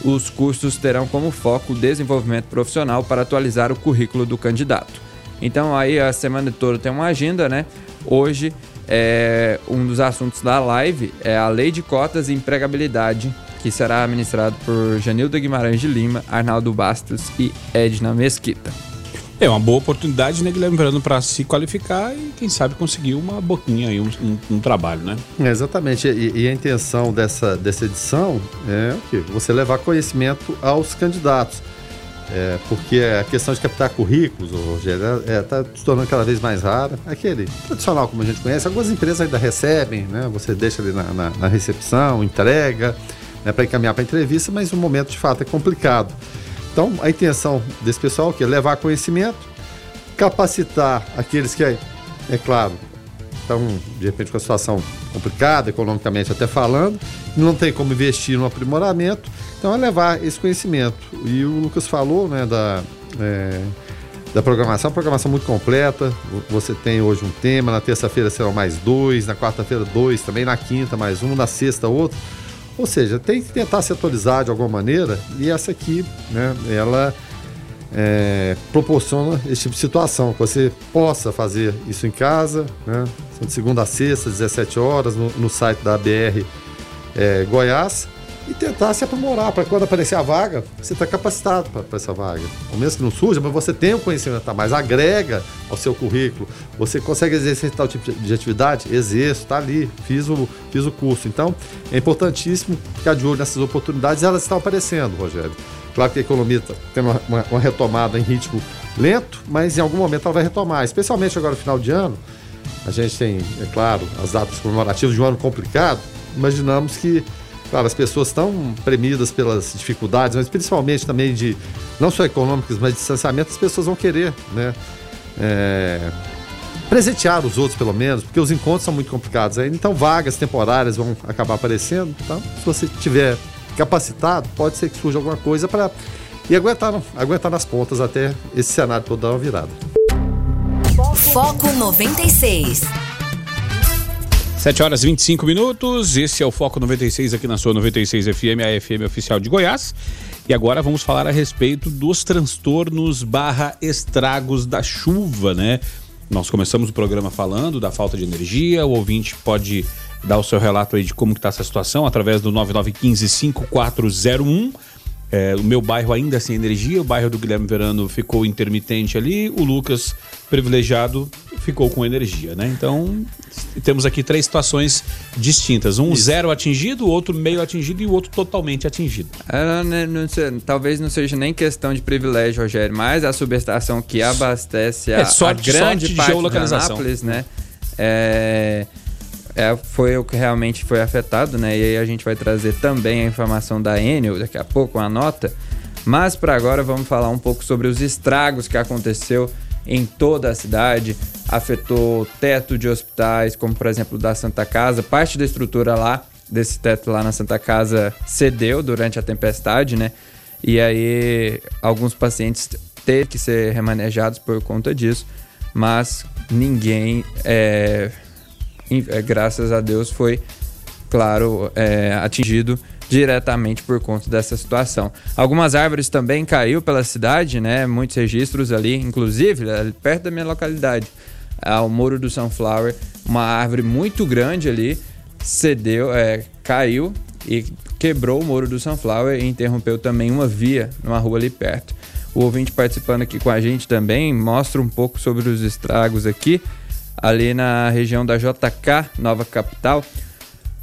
os cursos terão como foco o desenvolvimento profissional para atualizar o currículo do candidato. Então, aí a semana toda tem uma agenda, né? Hoje, é, um dos assuntos da live é a Lei de Cotas e Empregabilidade que será ministrado por Janilda Guimarães de Lima, Arnaldo Bastos e Edna Mesquita. É uma boa oportunidade, né, Guilherme Verano, para se qualificar e, quem sabe, conseguir uma boquinha aí, um, um, um trabalho, né? É, exatamente. E, e, a intenção dessa, dessa edição é o quê? Você levar conhecimento aos candidatos. É, porque a questão de captar currículos, Rogério, está é, tá se tornando cada vez mais rara. Aquele tradicional, como a gente conhece, algumas empresas ainda recebem, né? Você deixa ali na, na, na recepção, entrega né, para encaminhar para entrevista, mas o momento de fato é complicado. Então, a intenção desse pessoal é levar conhecimento, capacitar aqueles que, é, é claro, estão de repente com a situação complicada, economicamente até falando, não tem como investir no aprimoramento, então é levar esse conhecimento. E o Lucas falou né, da, é, da programação, programação muito completa. Você tem hoje um tema, na terça-feira serão mais dois, na quarta-feira dois, também na quinta mais um, na sexta outro. Ou seja, tem que tentar se atualizar de alguma maneira e essa aqui, né, ela é, proporciona esse tipo de situação, que você possa fazer isso em casa, né, de segunda a sexta, 17 horas, no, no site da BR é, Goiás, e tentar se aprimorar para quando aparecer a vaga, você está capacitado para essa vaga. Ao mesmo que não surja, mas você tem o conhecimento a mais, agrega ao seu currículo. Você consegue exercer tal tipo de atividade? Exerço, está ali, fiz o, fiz o curso. Então, é importantíssimo ficar de olho nessas oportunidades elas estão aparecendo, Rogério. Claro que a economia está tendo uma, uma retomada em ritmo lento, mas em algum momento ela vai retomar, especialmente agora no final de ano. A gente tem, é claro, as datas comemorativas de um ano complicado. Imaginamos que Claro, as pessoas estão premidas pelas dificuldades, mas principalmente também de, não só econômicas, mas de distanciamento, as pessoas vão querer, né? É, presentear os outros, pelo menos, porque os encontros são muito complicados. Aí, então, vagas temporárias vão acabar aparecendo. Então, se você tiver capacitado, pode ser que surja alguma coisa para. E aguentar, aguentar nas pontas até esse cenário todo dar uma virada. Foco 96. 7 horas e 25 minutos. Esse é o Foco 96 aqui na sua 96 FM, a FM oficial de Goiás. E agora vamos falar a respeito dos transtornos barra estragos da chuva, né? Nós começamos o programa falando da falta de energia. O ouvinte pode dar o seu relato aí de como está essa situação através do 9915 5401. É, o meu bairro ainda sem energia, o bairro do Guilherme Verano ficou intermitente ali, o Lucas privilegiado ficou com energia, né? Então temos aqui três situações distintas: um Isso. zero atingido, o outro meio atingido e o outro totalmente atingido. É, não, não, talvez não seja nem questão de privilégio, Rogério, mas a subestação que abastece a, é, sorte, a grande sorte parte de, de Anápolis, né? É, é, foi o que realmente foi afetado, né? E aí a gente vai trazer também a informação da Enel daqui a pouco, uma nota. Mas para agora vamos falar um pouco sobre os estragos que aconteceu em toda a cidade, afetou teto de hospitais, como por exemplo da Santa Casa, parte da estrutura lá desse teto lá na Santa Casa cedeu durante a tempestade, né? E aí alguns pacientes teve que ser remanejados por conta disso, mas ninguém é, graças a Deus, foi, claro, é, atingido diretamente por conta dessa situação. Algumas árvores também caiu pela cidade, né? Muitos registros ali, inclusive ali perto da minha localidade, ao Muro do Sunflower, uma árvore muito grande ali cedeu, é, caiu e quebrou o Muro do Sunflower e interrompeu também uma via numa rua ali perto. O ouvinte participando aqui com a gente também mostra um pouco sobre os estragos aqui ali na região da JK, Nova Capital.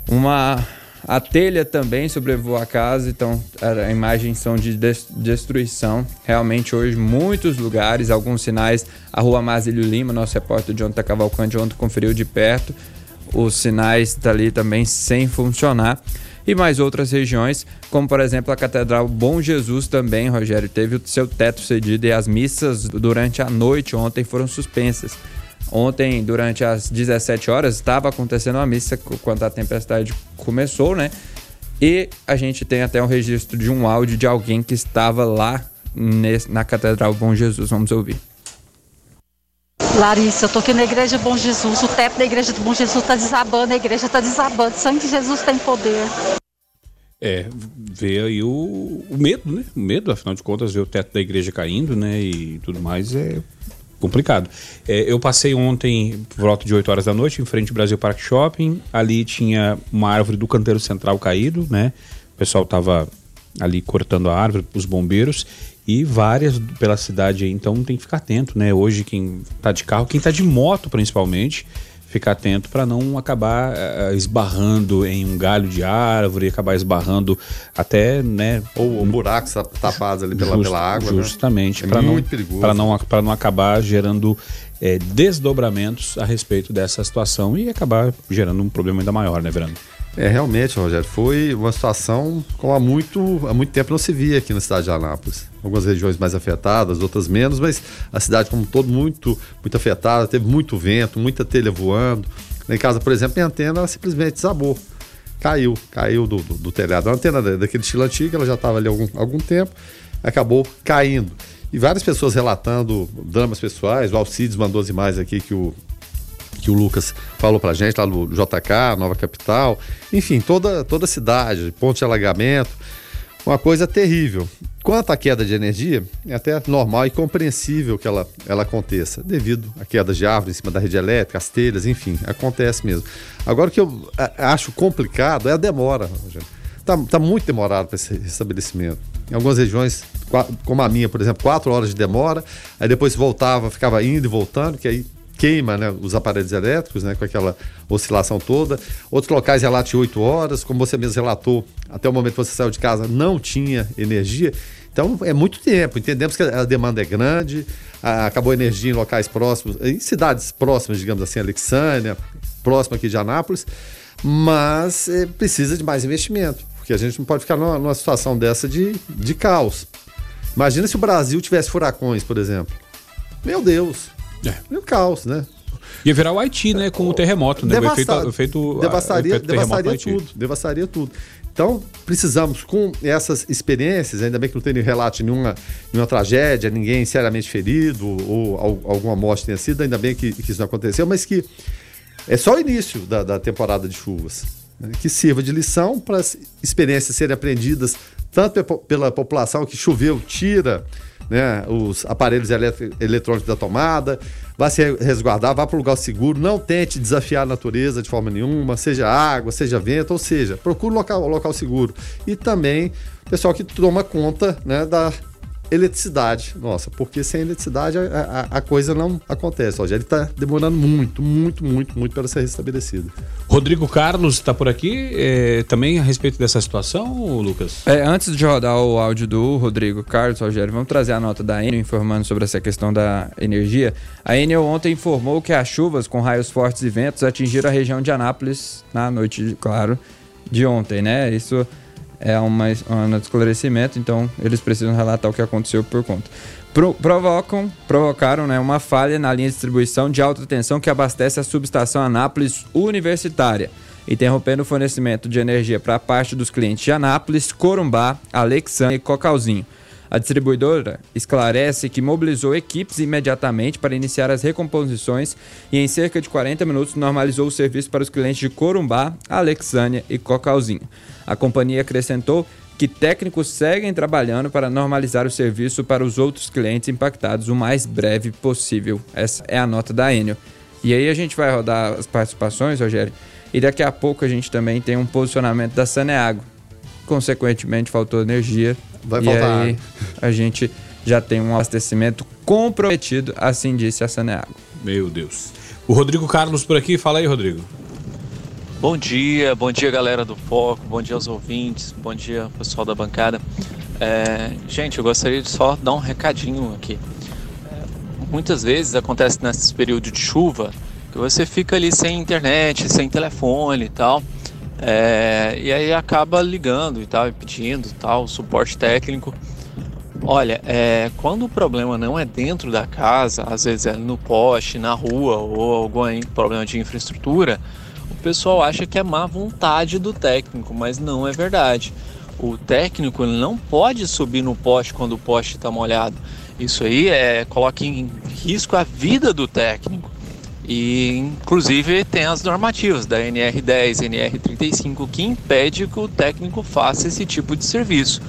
Uma a telha também sobrevoou a casa, então a imagens são de destruição. Realmente hoje muitos lugares, alguns sinais. A rua Mazílio Lima, nosso repórter Jonathan Cavalcante ontem conferiu de perto. Os sinais dali também sem funcionar. E mais outras regiões, como por exemplo a Catedral Bom Jesus também, Rogério, teve o seu teto cedido e as missas durante a noite ontem foram suspensas. Ontem, durante as 17 horas, estava acontecendo uma missa quando a tempestade começou, né? E a gente tem até um registro de um áudio de alguém que estava lá nesse, na Catedral Bom Jesus. Vamos ouvir. Larissa, eu tô aqui na Igreja Bom Jesus. O teto da Igreja do Bom Jesus tá desabando, a igreja tá desabando. Sangue de Jesus tem poder. É, ver aí o, o medo, né? O medo, afinal de contas, ver o teto da igreja caindo, né? E tudo mais é complicado. É, eu passei ontem, por volta de 8 horas da noite, em frente ao Brasil Park Shopping. Ali tinha uma árvore do canteiro central caído, né? O pessoal tava ali cortando a árvore, os bombeiros. E várias pela cidade aí, então tem que ficar atento, né? Hoje quem tá de carro, quem tá de moto principalmente, ficar atento para não acabar uh, esbarrando em um galho de árvore, acabar esbarrando até, né? Ou, buracos tapados ali pela, just, pela água. Né? Justamente, né? para não, para não, para não acabar gerando é, desdobramentos a respeito dessa situação e acabar gerando um problema ainda maior, né, Verano? É, realmente, Rogério, foi uma situação como há muito, há muito tempo não se via aqui na cidade de Anápolis. Algumas regiões mais afetadas, outras menos, mas a cidade como um todo muito, muito afetada, teve muito vento, muita telha voando. Em casa, por exemplo, minha antena simplesmente desabou. Caiu, caiu do, do, do telhado. A antena daquele estilo antigo, ela já estava ali há algum, algum tempo, acabou caindo. E várias pessoas relatando dramas pessoais. O Alcides mandou as imagens aqui que o, que o Lucas falou pra gente, lá no JK, Nova Capital, enfim, toda, toda a cidade, ponto de alagamento, uma coisa terrível. Quanto à queda de energia, é até normal e compreensível que ela, ela aconteça, devido à queda de árvore em cima da rede elétrica, as telhas, enfim, acontece mesmo. Agora, o que eu acho complicado é a demora, Está tá muito demorado para esse estabelecimento. Em algumas regiões, como a minha, por exemplo, quatro horas de demora, aí depois voltava, ficava indo e voltando, que aí queima né, os aparelhos elétricos, né, com aquela oscilação toda. Outros locais relatam 8 horas, como você mesmo relatou, até o momento que você saiu de casa não tinha energia. Então é muito tempo. Entendemos que a demanda é grande, a, acabou a energia em locais próximos, em cidades próximas, digamos assim, Alexânia, próxima aqui de Anápolis, mas é, precisa de mais investimento. porque a gente não pode ficar numa, numa situação dessa de, de caos. Imagina se o Brasil tivesse furacões, por exemplo. Meu Deus. É. Um caos, né? Ia virar o Haiti, né? Com o terremoto, né? Devasta- O efeito, o efeito, devastaria, o efeito devastaria tudo, devastaria tudo. Então, precisamos, com essas experiências, ainda bem que não tem relato de nenhuma, nenhuma tragédia, ninguém seriamente ferido ou, al- alguma morte tenha sido, ainda bem que, que isso não aconteceu, mas que é só o início da, da temporada de chuvas. né, Que sirva de lição para as experiências serem aprendidas tanto pe- pela população que choveu, tira né, os aparelhos eletrônicos da tomada, vá se resguardar, vá para um lugar seguro, não tente desafiar a natureza de forma nenhuma, seja água, seja vento, ou seja, procure um local, um local seguro. E também pessoal que toma conta né, da eletricidade. Nossa, porque sem eletricidade a, a- a coisa não acontece. Ó, ele está demorando muito, muito, muito, muito para ser restabelecido. Rodrigo Carlos está por aqui é, também a respeito dessa situação, Lucas? É, antes de rodar o áudio do Rodrigo Carlos, Rogério, vamos trazer a nota da Enel informando sobre essa questão da energia. A Enel ontem informou que as chuvas com raios fortes e ventos atingiram a região de Anápolis na noite, de- claro, de ontem, né? Isso é uma, um esclarecimento, então eles precisam relatar o que aconteceu por conta. Pro- provocam, provocaram né, uma falha na linha de distribuição de alta tensão que abastece a subestação Anápolis Universitária, interrompendo o fornecimento de energia para parte dos clientes de Anápolis, Corumbá, Alexandre e Cocalzinho. A distribuidora esclarece que mobilizou equipes imediatamente para iniciar as recomposições e em cerca de 40 minutos normalizou o serviço para os clientes de Corumbá, Alexânia e Cocalzinho. A companhia acrescentou que técnicos seguem trabalhando para normalizar o serviço para os outros clientes impactados o mais breve possível. Essa é a nota da Enel. E aí a gente vai rodar as participações, Rogério, e daqui a pouco a gente também tem um posicionamento da Saneago. Consequentemente, faltou energia. Vai e faltar aí água. a gente já tem um abastecimento comprometido, assim disse a Saneago. Meu Deus. O Rodrigo Carlos por aqui, fala aí, Rodrigo. Bom dia, bom dia galera do Foco, bom dia aos ouvintes, bom dia pessoal da bancada. É, gente, eu gostaria de só dar um recadinho aqui. É, muitas vezes acontece nesses períodos de chuva que você fica ali sem internet, sem telefone e tal. É, e aí acaba ligando e tal, e pedindo tal, suporte técnico. Olha, é, quando o problema não é dentro da casa, às vezes é no poste, na rua ou algum problema de infraestrutura, o pessoal acha que é má vontade do técnico, mas não é verdade. O técnico não pode subir no poste quando o poste está molhado. Isso aí é, coloca em risco a vida do técnico. E inclusive tem as normativas da NR10, NR35 que impede que o técnico faça esse tipo de serviço.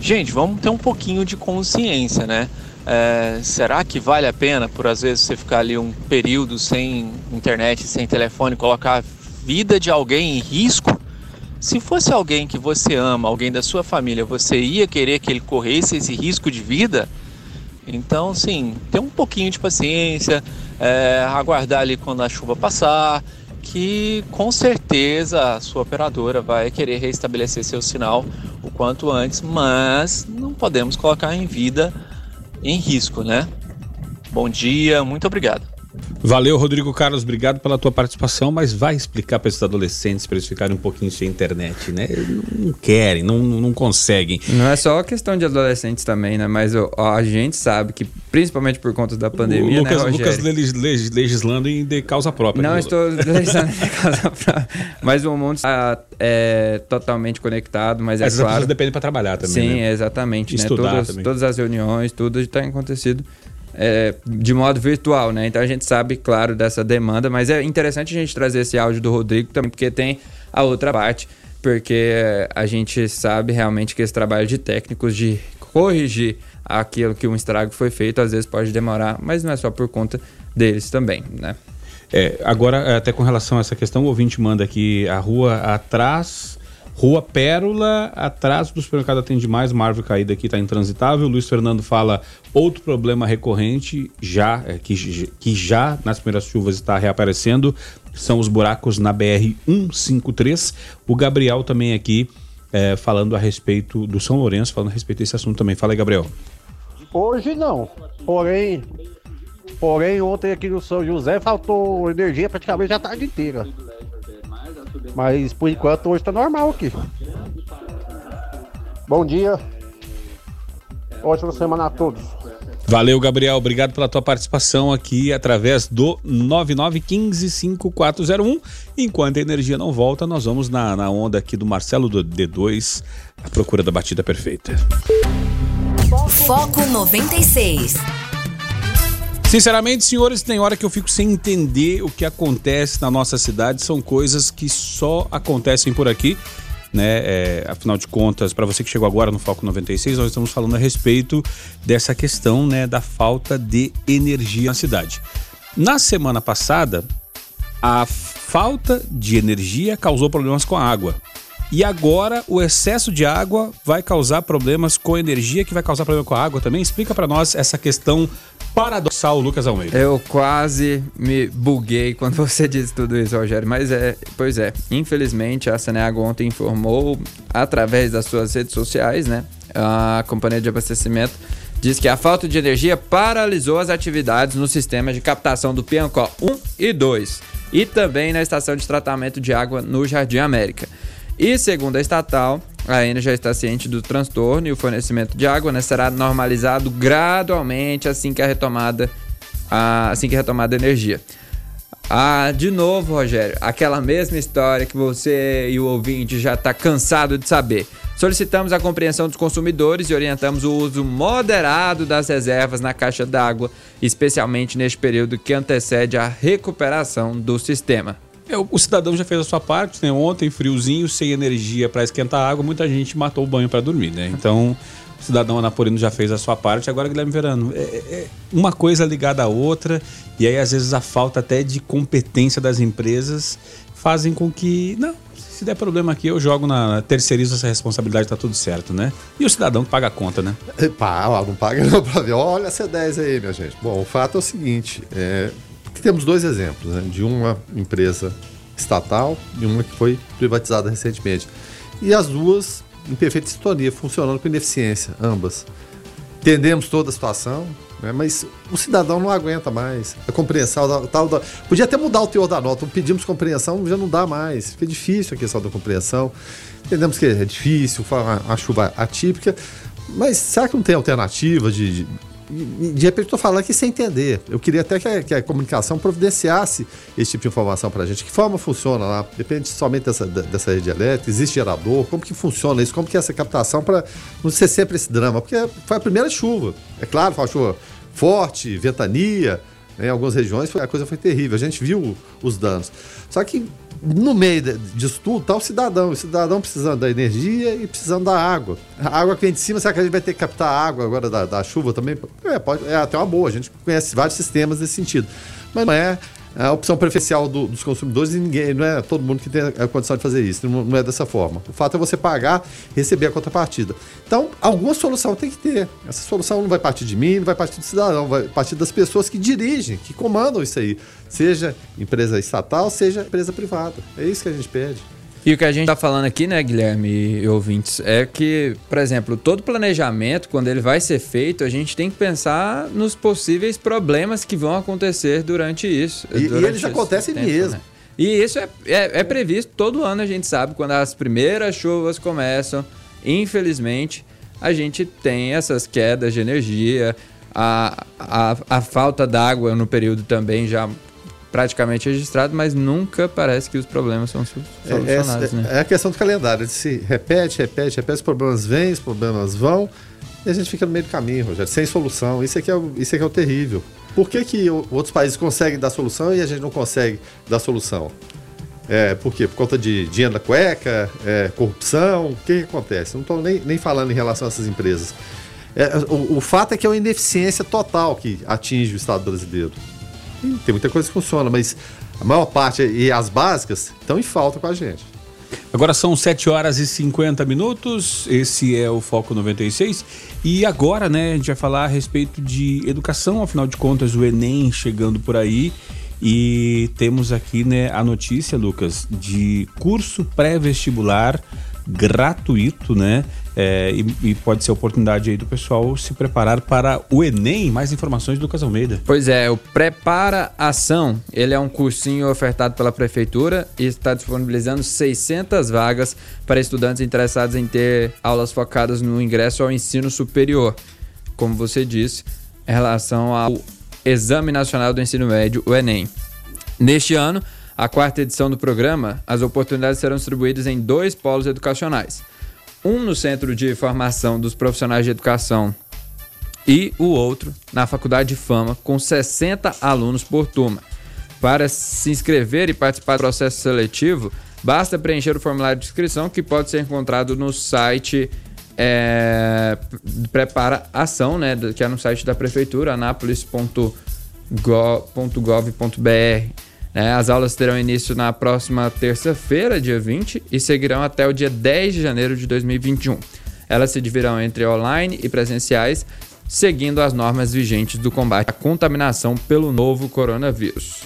Gente, vamos ter um pouquinho de consciência, né? É, será que vale a pena, por às vezes, você ficar ali um período sem internet, sem telefone, colocar a vida de alguém em risco? Se fosse alguém que você ama, alguém da sua família, você ia querer que ele corresse esse risco de vida? Então, sim, ter um pouquinho de paciência, é, aguardar ali quando a chuva passar, que com certeza a sua operadora vai querer restabelecer seu sinal o quanto antes, mas não podemos colocar em vida em risco, né? Bom dia, muito obrigado. Valeu, Rodrigo Carlos, obrigado pela tua participação, mas vai explicar para esses adolescentes para eles ficarem um pouquinho sem internet, né? Eles Não querem, não, não conseguem. Não é só questão de adolescentes também, né? Mas ó, a gente sabe que, principalmente por conta da pandemia, o Lucas, né? Lucas legis- legis- legislando em de causa própria. Não né? estou legislando em causa própria, mas o mundo está é, totalmente conectado, mas é Essas claro... pessoas dependem para trabalhar também. Sim, né? exatamente. Né? Estudar Todas, também. todas as reuniões, tudo está acontecido é, de modo virtual, né? Então a gente sabe, claro, dessa demanda, mas é interessante a gente trazer esse áudio do Rodrigo também, porque tem a outra parte, porque a gente sabe realmente que esse trabalho de técnicos de corrigir aquilo que um estrago foi feito, às vezes pode demorar, mas não é só por conta deles também, né? É, agora, até com relação a essa questão, o ouvinte manda aqui a rua atrás, Rua Pérola, atrás do supermercado Atende Mais, uma árvore caída aqui está intransitável. Luiz Fernando fala outro problema recorrente, já é, que, que já nas primeiras chuvas está reaparecendo, são os buracos na BR-153. O Gabriel também aqui é, falando a respeito do São Lourenço, falando a respeito desse assunto também. Fala aí, Gabriel. Hoje não. Porém, porém ontem aqui no São José faltou energia praticamente a tarde inteira. Mas por enquanto hoje tá normal aqui. Bom dia. Ótima semana a todos. Valeu, Gabriel. Obrigado pela tua participação aqui através do 99155401. Enquanto a energia não volta, nós vamos na, na onda aqui do Marcelo do D2, à procura da batida perfeita. Foco 96. Sinceramente, senhores, tem hora que eu fico sem entender o que acontece na nossa cidade. São coisas que só acontecem por aqui. Né? É, afinal de contas, para você que chegou agora no Foco 96, nós estamos falando a respeito dessa questão né, da falta de energia na cidade. Na semana passada, a falta de energia causou problemas com a água. E agora o excesso de água vai causar problemas com a energia, que vai causar problema com a água também. Explica para nós essa questão paradoxal, Lucas Almeida. Eu quase me buguei quando você disse tudo isso, Rogério. Mas é, pois é, infelizmente a Saneago ontem informou através das suas redes sociais, né? A companhia de abastecimento diz que a falta de energia paralisou as atividades no sistema de captação do Piancó 1 e 2 e também na estação de tratamento de água no Jardim América. E segundo a estatal, a Ena já está ciente do transtorno e o fornecimento de água né, será normalizado gradualmente assim que a retomada, assim que a retomada energia. Ah, de novo, Rogério, aquela mesma história que você e o ouvinte já está cansado de saber. Solicitamos a compreensão dos consumidores e orientamos o uso moderado das reservas na caixa d'água, especialmente neste período que antecede a recuperação do sistema. É, o cidadão já fez a sua parte, né? Ontem, friozinho, sem energia para esquentar a água, muita gente matou o banho para dormir, né? Então, o cidadão anapolino já fez a sua parte. Agora, Guilherme Verano, é, é uma coisa ligada à outra, e aí às vezes a falta até de competência das empresas fazem com que, não, se der problema aqui, eu jogo na. terceirizo essa responsabilidade, tá tudo certo, né? E o cidadão que paga a conta, né? Pá, não paga não pra ver. Olha essa 10 aí, minha gente. Bom, o fato é o seguinte: é, temos dois exemplos, né, de uma empresa estatal e uma que foi privatizada recentemente. E as duas em perfeita sintonia, funcionando com ineficiência, ambas. Entendemos toda a situação, né, mas o cidadão não aguenta mais. A compreensão, tal, da, podia até mudar o teor da nota, pedimos compreensão, já não dá mais. Fica difícil a questão da compreensão. Entendemos que é difícil, a chuva atípica, mas será que não tem alternativa de, de de repente estou falando aqui sem entender. Eu queria até que a, que a, comunicação providenciasse esse tipo de informação para a gente. Que forma funciona lá? Depende somente dessa, dessa rede elétrica, existe gerador, como que funciona isso, como que é essa captação para não ser sempre esse drama. Porque foi a primeira chuva. É claro, foi uma chuva forte, ventania, né? em algumas regiões a coisa foi terrível. A gente viu os danos. Só que no meio disso tudo está o cidadão. O cidadão precisando da energia e precisando da água. A água que vem de cima, será que a gente vai ter que captar água agora da, da chuva também? É, pode, é até uma boa. A gente conhece vários sistemas nesse sentido. Mas não é a opção preferencial do, dos consumidores e ninguém, não é todo mundo que tem a condição de fazer isso, não, não, é dessa forma. O fato é você pagar receber a contrapartida. Então, alguma solução tem que ter. Essa solução não vai partir de mim, não vai partir do cidadão, vai partir das pessoas que dirigem, que comandam isso aí. Seja empresa estatal, seja empresa privada. É isso que a gente pede. E o que a gente está falando aqui, né, Guilherme e ouvintes, é que, por exemplo, todo planejamento, quando ele vai ser feito, a gente tem que pensar nos possíveis problemas que vão acontecer durante isso. E, durante e eles acontecem tempo, mesmo. Né? E isso é, é, é, previsto todo ano, a gente sabe, quando as primeiras chuvas começam, infelizmente, a gente tem essas quedas de energia, a, a, a falta d'água no período também já praticamente registrado, mas nunca parece que os problemas são solucionados. É, né? é a questão do calendário, ele se repete, repete, repete, os problemas vêm, os problemas vão, e a gente fica no meio do caminho, Rogério, sem solução. Isso aqui é, o, isso aqui é o terrível. Por que, que outros países conseguem dar solução e a gente não consegue dar solução? É, por quê? Por conta de dinheiro da cueca, é, corrupção, o que, que acontece? Não estou nem, nem falando em relação a essas empresas. É, o, o fato é que é uma ineficiência total que atinge o Estado brasileiro tem muita coisa que funciona, mas a maior parte e as básicas estão em falta com a gente. Agora são 7 horas e 50 minutos, esse é o Foco 96. E agora, né, a gente vai falar a respeito de educação, afinal de contas, o Enem chegando por aí. E temos aqui, né, a notícia, Lucas, de curso pré-vestibular gratuito, né? É, e, e pode ser oportunidade aí do pessoal se preparar para o Enem. Mais informações do Lucas Almeida. Pois é, o Prepara Ação, ele é um cursinho ofertado pela prefeitura e está disponibilizando 600 vagas para estudantes interessados em ter aulas focadas no ingresso ao ensino superior. Como você disse, em relação ao Exame Nacional do Ensino Médio, o Enem. Neste ano, a quarta edição do programa, as oportunidades serão distribuídas em dois polos educacionais. Um no Centro de Formação dos Profissionais de Educação e o outro na Faculdade de Fama, com 60 alunos por turma. Para se inscrever e participar do processo seletivo, basta preencher o formulário de inscrição que pode ser encontrado no site é, Prepara Ação, né, que é no site da Prefeitura, anápolis.gov.br. Né? As aulas terão início na próxima terça-feira, dia 20, e seguirão até o dia 10 de janeiro de 2021. Elas se dividirão entre online e presenciais, seguindo as normas vigentes do combate à contaminação pelo novo coronavírus.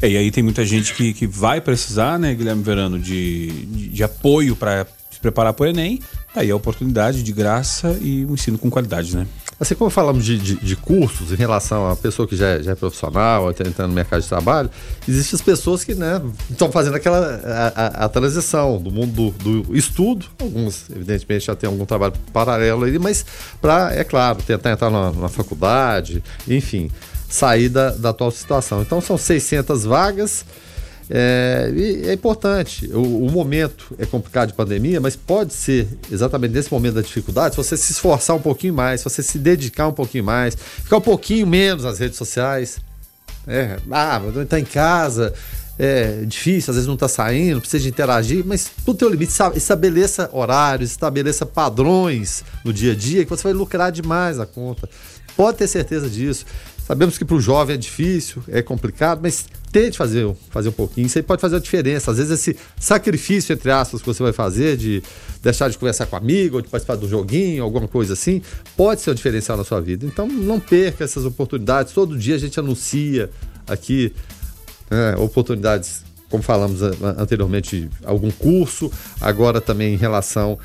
É, e aí tem muita gente que, que vai precisar, né, Guilherme Verano, de, de, de apoio para se preparar para o Enem. Tá aí a oportunidade de graça e um ensino com qualidade, né? Assim como falamos de, de, de, cursos em relação a pessoa que já, é, já é profissional, está entrando no mercado de trabalho, existem as pessoas que né, estão fazendo aquela a, a, a, transição do mundo do, do, estudo, alguns evidentemente já tem algum trabalho paralelo aí, mas para, é claro, tentar entrar na, na faculdade, enfim, sair da, da atual situação. Então são 600 vagas, é, é importante. O, o, momento é complicado de pandemia, mas pode ser exatamente nesse momento da dificuldade, se você se esforçar um pouquinho mais, se você se dedicar um pouquinho mais, ficar um pouquinho menos nas redes sociais. É, ah, tá em casa, é difícil, às vezes não está saindo, precisa de interagir, mas tem um limite. Estabeleça horários, estabeleça padrões no dia a dia que você vai lucrar demais a conta. Pode ter certeza disso. Sabemos que para o jovem é difícil, é complicado, mas tente fazer, fazer um pouquinho. Isso aí pode fazer a diferença. Às vezes, esse sacrifício, entre aspas, que você vai fazer de deixar de conversar com amigo, ou de participar do joguinho, alguma coisa assim, pode ser um diferencial na sua vida. Então, não perca essas oportunidades. Todo dia a gente anuncia aqui né, oportunidades, como falamos anteriormente, algum curso, agora também em relação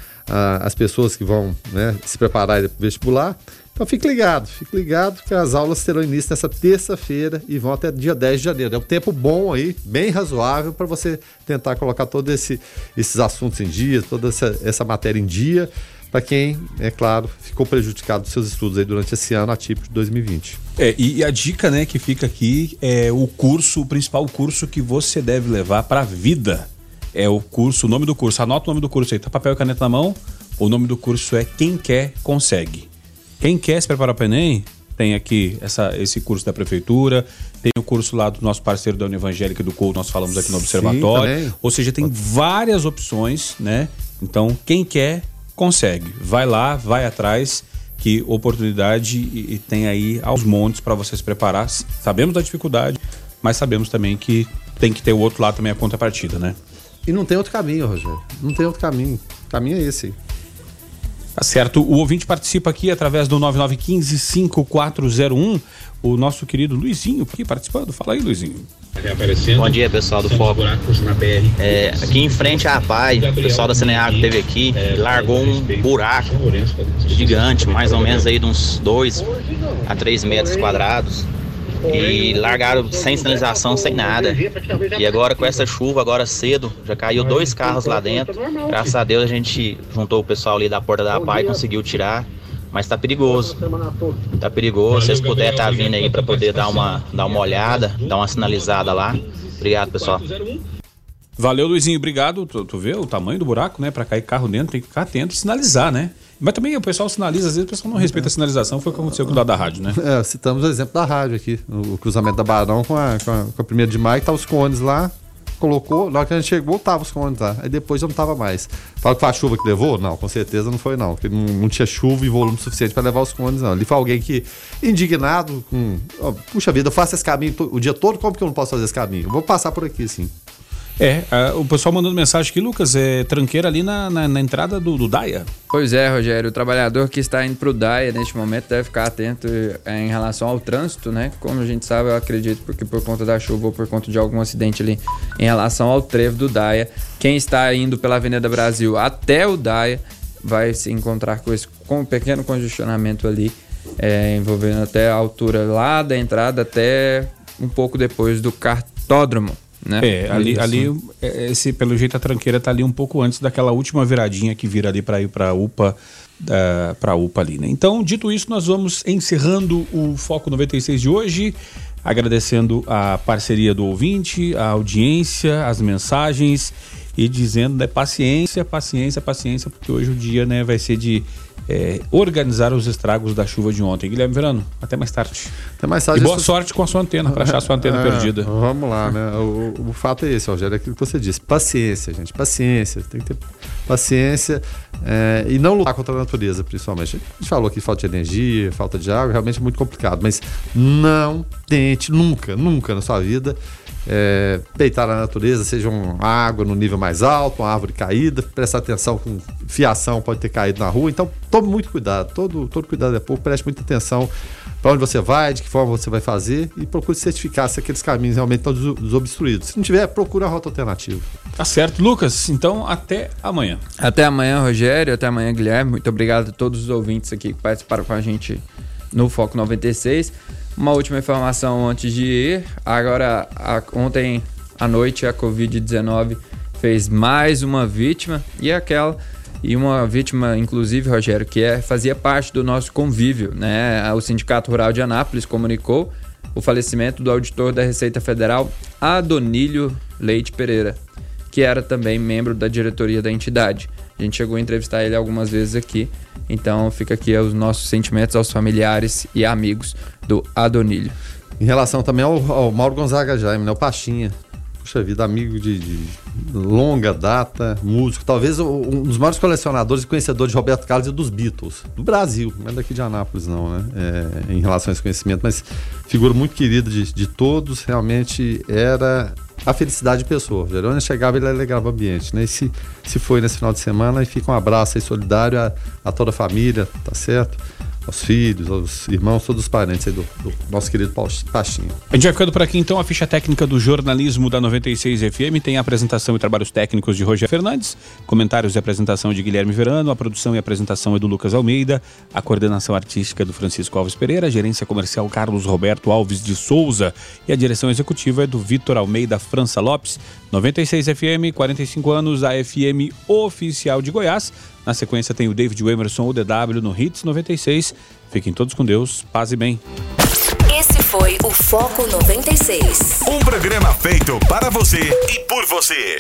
às pessoas que vão né, se preparar para o vestibular. Então fique ligado, fique ligado que as aulas terão início nessa terça-feira e vão até dia 10 de janeiro. É um tempo bom aí, bem razoável para você tentar colocar todos esse, esses assuntos em dia, toda essa, essa matéria em dia, para quem, é claro, ficou prejudicado dos seus estudos aí durante esse ano atípico de 2020. É, e a dica, né, que fica aqui é o curso, o principal curso que você deve levar para a vida. É o curso, o nome do curso. Anota o nome do curso aí, tá papel e caneta na mão. O nome do curso é Quem Quer Consegue. Quem quer se preparar para o Enem, tem aqui essa, esse curso da prefeitura, tem o curso lá do nosso parceiro da União Evangélica do COU, nós falamos aqui no Observatório. Sim, Ou seja, tem várias opções, né? Então, quem quer, consegue. Vai lá, vai atrás, que oportunidade e, e tem aí aos montes para você se preparar. Sabemos da dificuldade, mas sabemos também que tem que ter o outro lado também a contrapartida, né? E não tem outro caminho, Rogério. Não tem outro caminho. O caminho é esse. Tá certo. O ouvinte participa aqui através do 9915-5401. O nosso querido Luizinho aqui participando. Fala aí, Luizinho. Bom dia, pessoal do Foco. É, aqui em frente à PAI, o pessoal da Cineago teve aqui, largou um buraco gigante, mais ou menos aí de uns 2 a 3 metros quadrados e largaram sem sinalização, sem nada. E agora com essa chuva, agora cedo, já caiu dois carros lá dentro. Graças a Deus a gente juntou o pessoal ali da porta da PAI, conseguiu tirar. Mas tá perigoso. Tá perigoso. Se vocês puderem estar tá vindo aí para poder dar uma, dar uma olhada, dar uma sinalizada lá. Obrigado, pessoal. Valeu, Luizinho. Obrigado. Tu, tu vê o tamanho do buraco, né? Para cair carro dentro, tem que ficar atento e sinalizar, né? Mas também o pessoal sinaliza, às vezes o pessoal não respeita a sinalização, foi o que aconteceu com o da rádio, né? É, citamos o exemplo da rádio aqui, o cruzamento da Barão com a, com a, com a primeira de maio, tá os cones lá, colocou, na hora que a gente chegou, tava os cones lá. Aí depois não tava mais. Fala que foi a chuva que levou? Não, com certeza não foi não. Porque não, não tinha chuva e volume suficiente para levar os cones, não. Ali foi alguém que, indignado, com. puxa vida, eu faço esse caminho o dia todo, como que eu não posso fazer esse caminho? Eu vou passar por aqui, sim. É, o pessoal mandando mensagem aqui, Lucas, é tranqueira ali na, na, na entrada do, do Daia. Pois é, Rogério, o trabalhador que está indo para o Daia neste momento deve ficar atento é, em relação ao trânsito, né? Como a gente sabe, eu acredito, porque por conta da chuva ou por conta de algum acidente ali em relação ao trevo do Daia, quem está indo pela Avenida Brasil até o Daia vai se encontrar com esse com um pequeno congestionamento ali, é, envolvendo até a altura lá da entrada até um pouco depois do cartódromo. Né? É, ali, ali é, esse, pelo jeito a tranqueira tá ali um pouco antes daquela última viradinha que vira ali para ir para UPA, uh, para UPA ali, né? Então, dito isso, nós vamos encerrando o Foco 96 de hoje, agradecendo a parceria do ouvinte, a audiência, as mensagens e dizendo, né, paciência, paciência, paciência, porque hoje o dia, né, vai ser de é, organizar os estragos da chuva de ontem. Guilherme Verano, até mais tarde. Até mais tarde. E boa Isso- sorte com a sua antena, para achar a sua antena É, perdida. Vamos lá, né? O, o fato é esse, Rogério, é aquilo que você disse. Paciência, gente. Paciência. Tem que ter paciência é, e não lutar contra a natureza, principalmente. A gente falou aqui falta de energia, falta de água, realmente é muito complicado. Mas não tente nunca, nunca na sua vida é, peitar a natureza, seja uma água no nível mais alto, uma árvore caída, prestar atenção com fiação pode ter caído na rua. Então tome muito cuidado, todo, todo cuidado é pouco, preste muita atenção para onde você vai, de que forma você vai fazer e procure certificar se aqueles caminhos realmente estão deso- desobstruídos. Se não tiver, procura a rota alternativa. Tá certo, Lucas. Então, até amanhã. Até amanhã, Rogério. Até amanhã, Guilherme. Muito obrigado a todos os ouvintes aqui que participaram com a gente no Foco 96. Uma última informação antes de ir. Agora, a- ontem à noite, a Covid-19 fez mais uma vítima e aquela. E uma vítima, inclusive, Rogério, que é, fazia parte do nosso convívio. Né? O Sindicato Rural de Anápolis comunicou o falecimento do auditor da Receita Federal, Adonílio Leite Pereira que era também membro da diretoria da entidade. A gente chegou a entrevistar ele algumas vezes aqui, então fica aqui os nossos sentimentos aos familiares e amigos do Adonílio. Em relação também ao, ao Mauro Gonzaga Jaime, né? O Pachinha. Puxa vida, amigo de, de longa data, músico, talvez um dos maiores colecionadores e conhecedores de Roberto Carlos e dos Beatles, do Brasil, não é daqui de Anápolis não, né? É, em relação a esse conhecimento, mas figura muito querida de, de todos, realmente era a felicidade de pessoa. Verônica chegava e alegrava o ambiente, né? E se, se foi nesse final de semana, e fica um abraço aí solidário a, a toda a família, tá certo? Aos filhos, aos irmãos, todos os parentes do, do nosso querido Pachinha. A gente vai ficando por aqui então. A ficha técnica do jornalismo da 96 FM tem a apresentação e trabalhos técnicos de Rogério Fernandes, comentários e apresentação de Guilherme Verano, a produção e apresentação é do Lucas Almeida, a coordenação artística é do Francisco Alves Pereira, a gerência comercial Carlos Roberto Alves de Souza e a direção executiva é do Vitor Almeida França Lopes. 96 FM, 45 anos, a FM oficial de Goiás. Na sequência tem o David Emerson, o DW no Hits 96. Fiquem todos com Deus, paz e bem. Esse foi o Foco 96. Um programa feito para você e por você.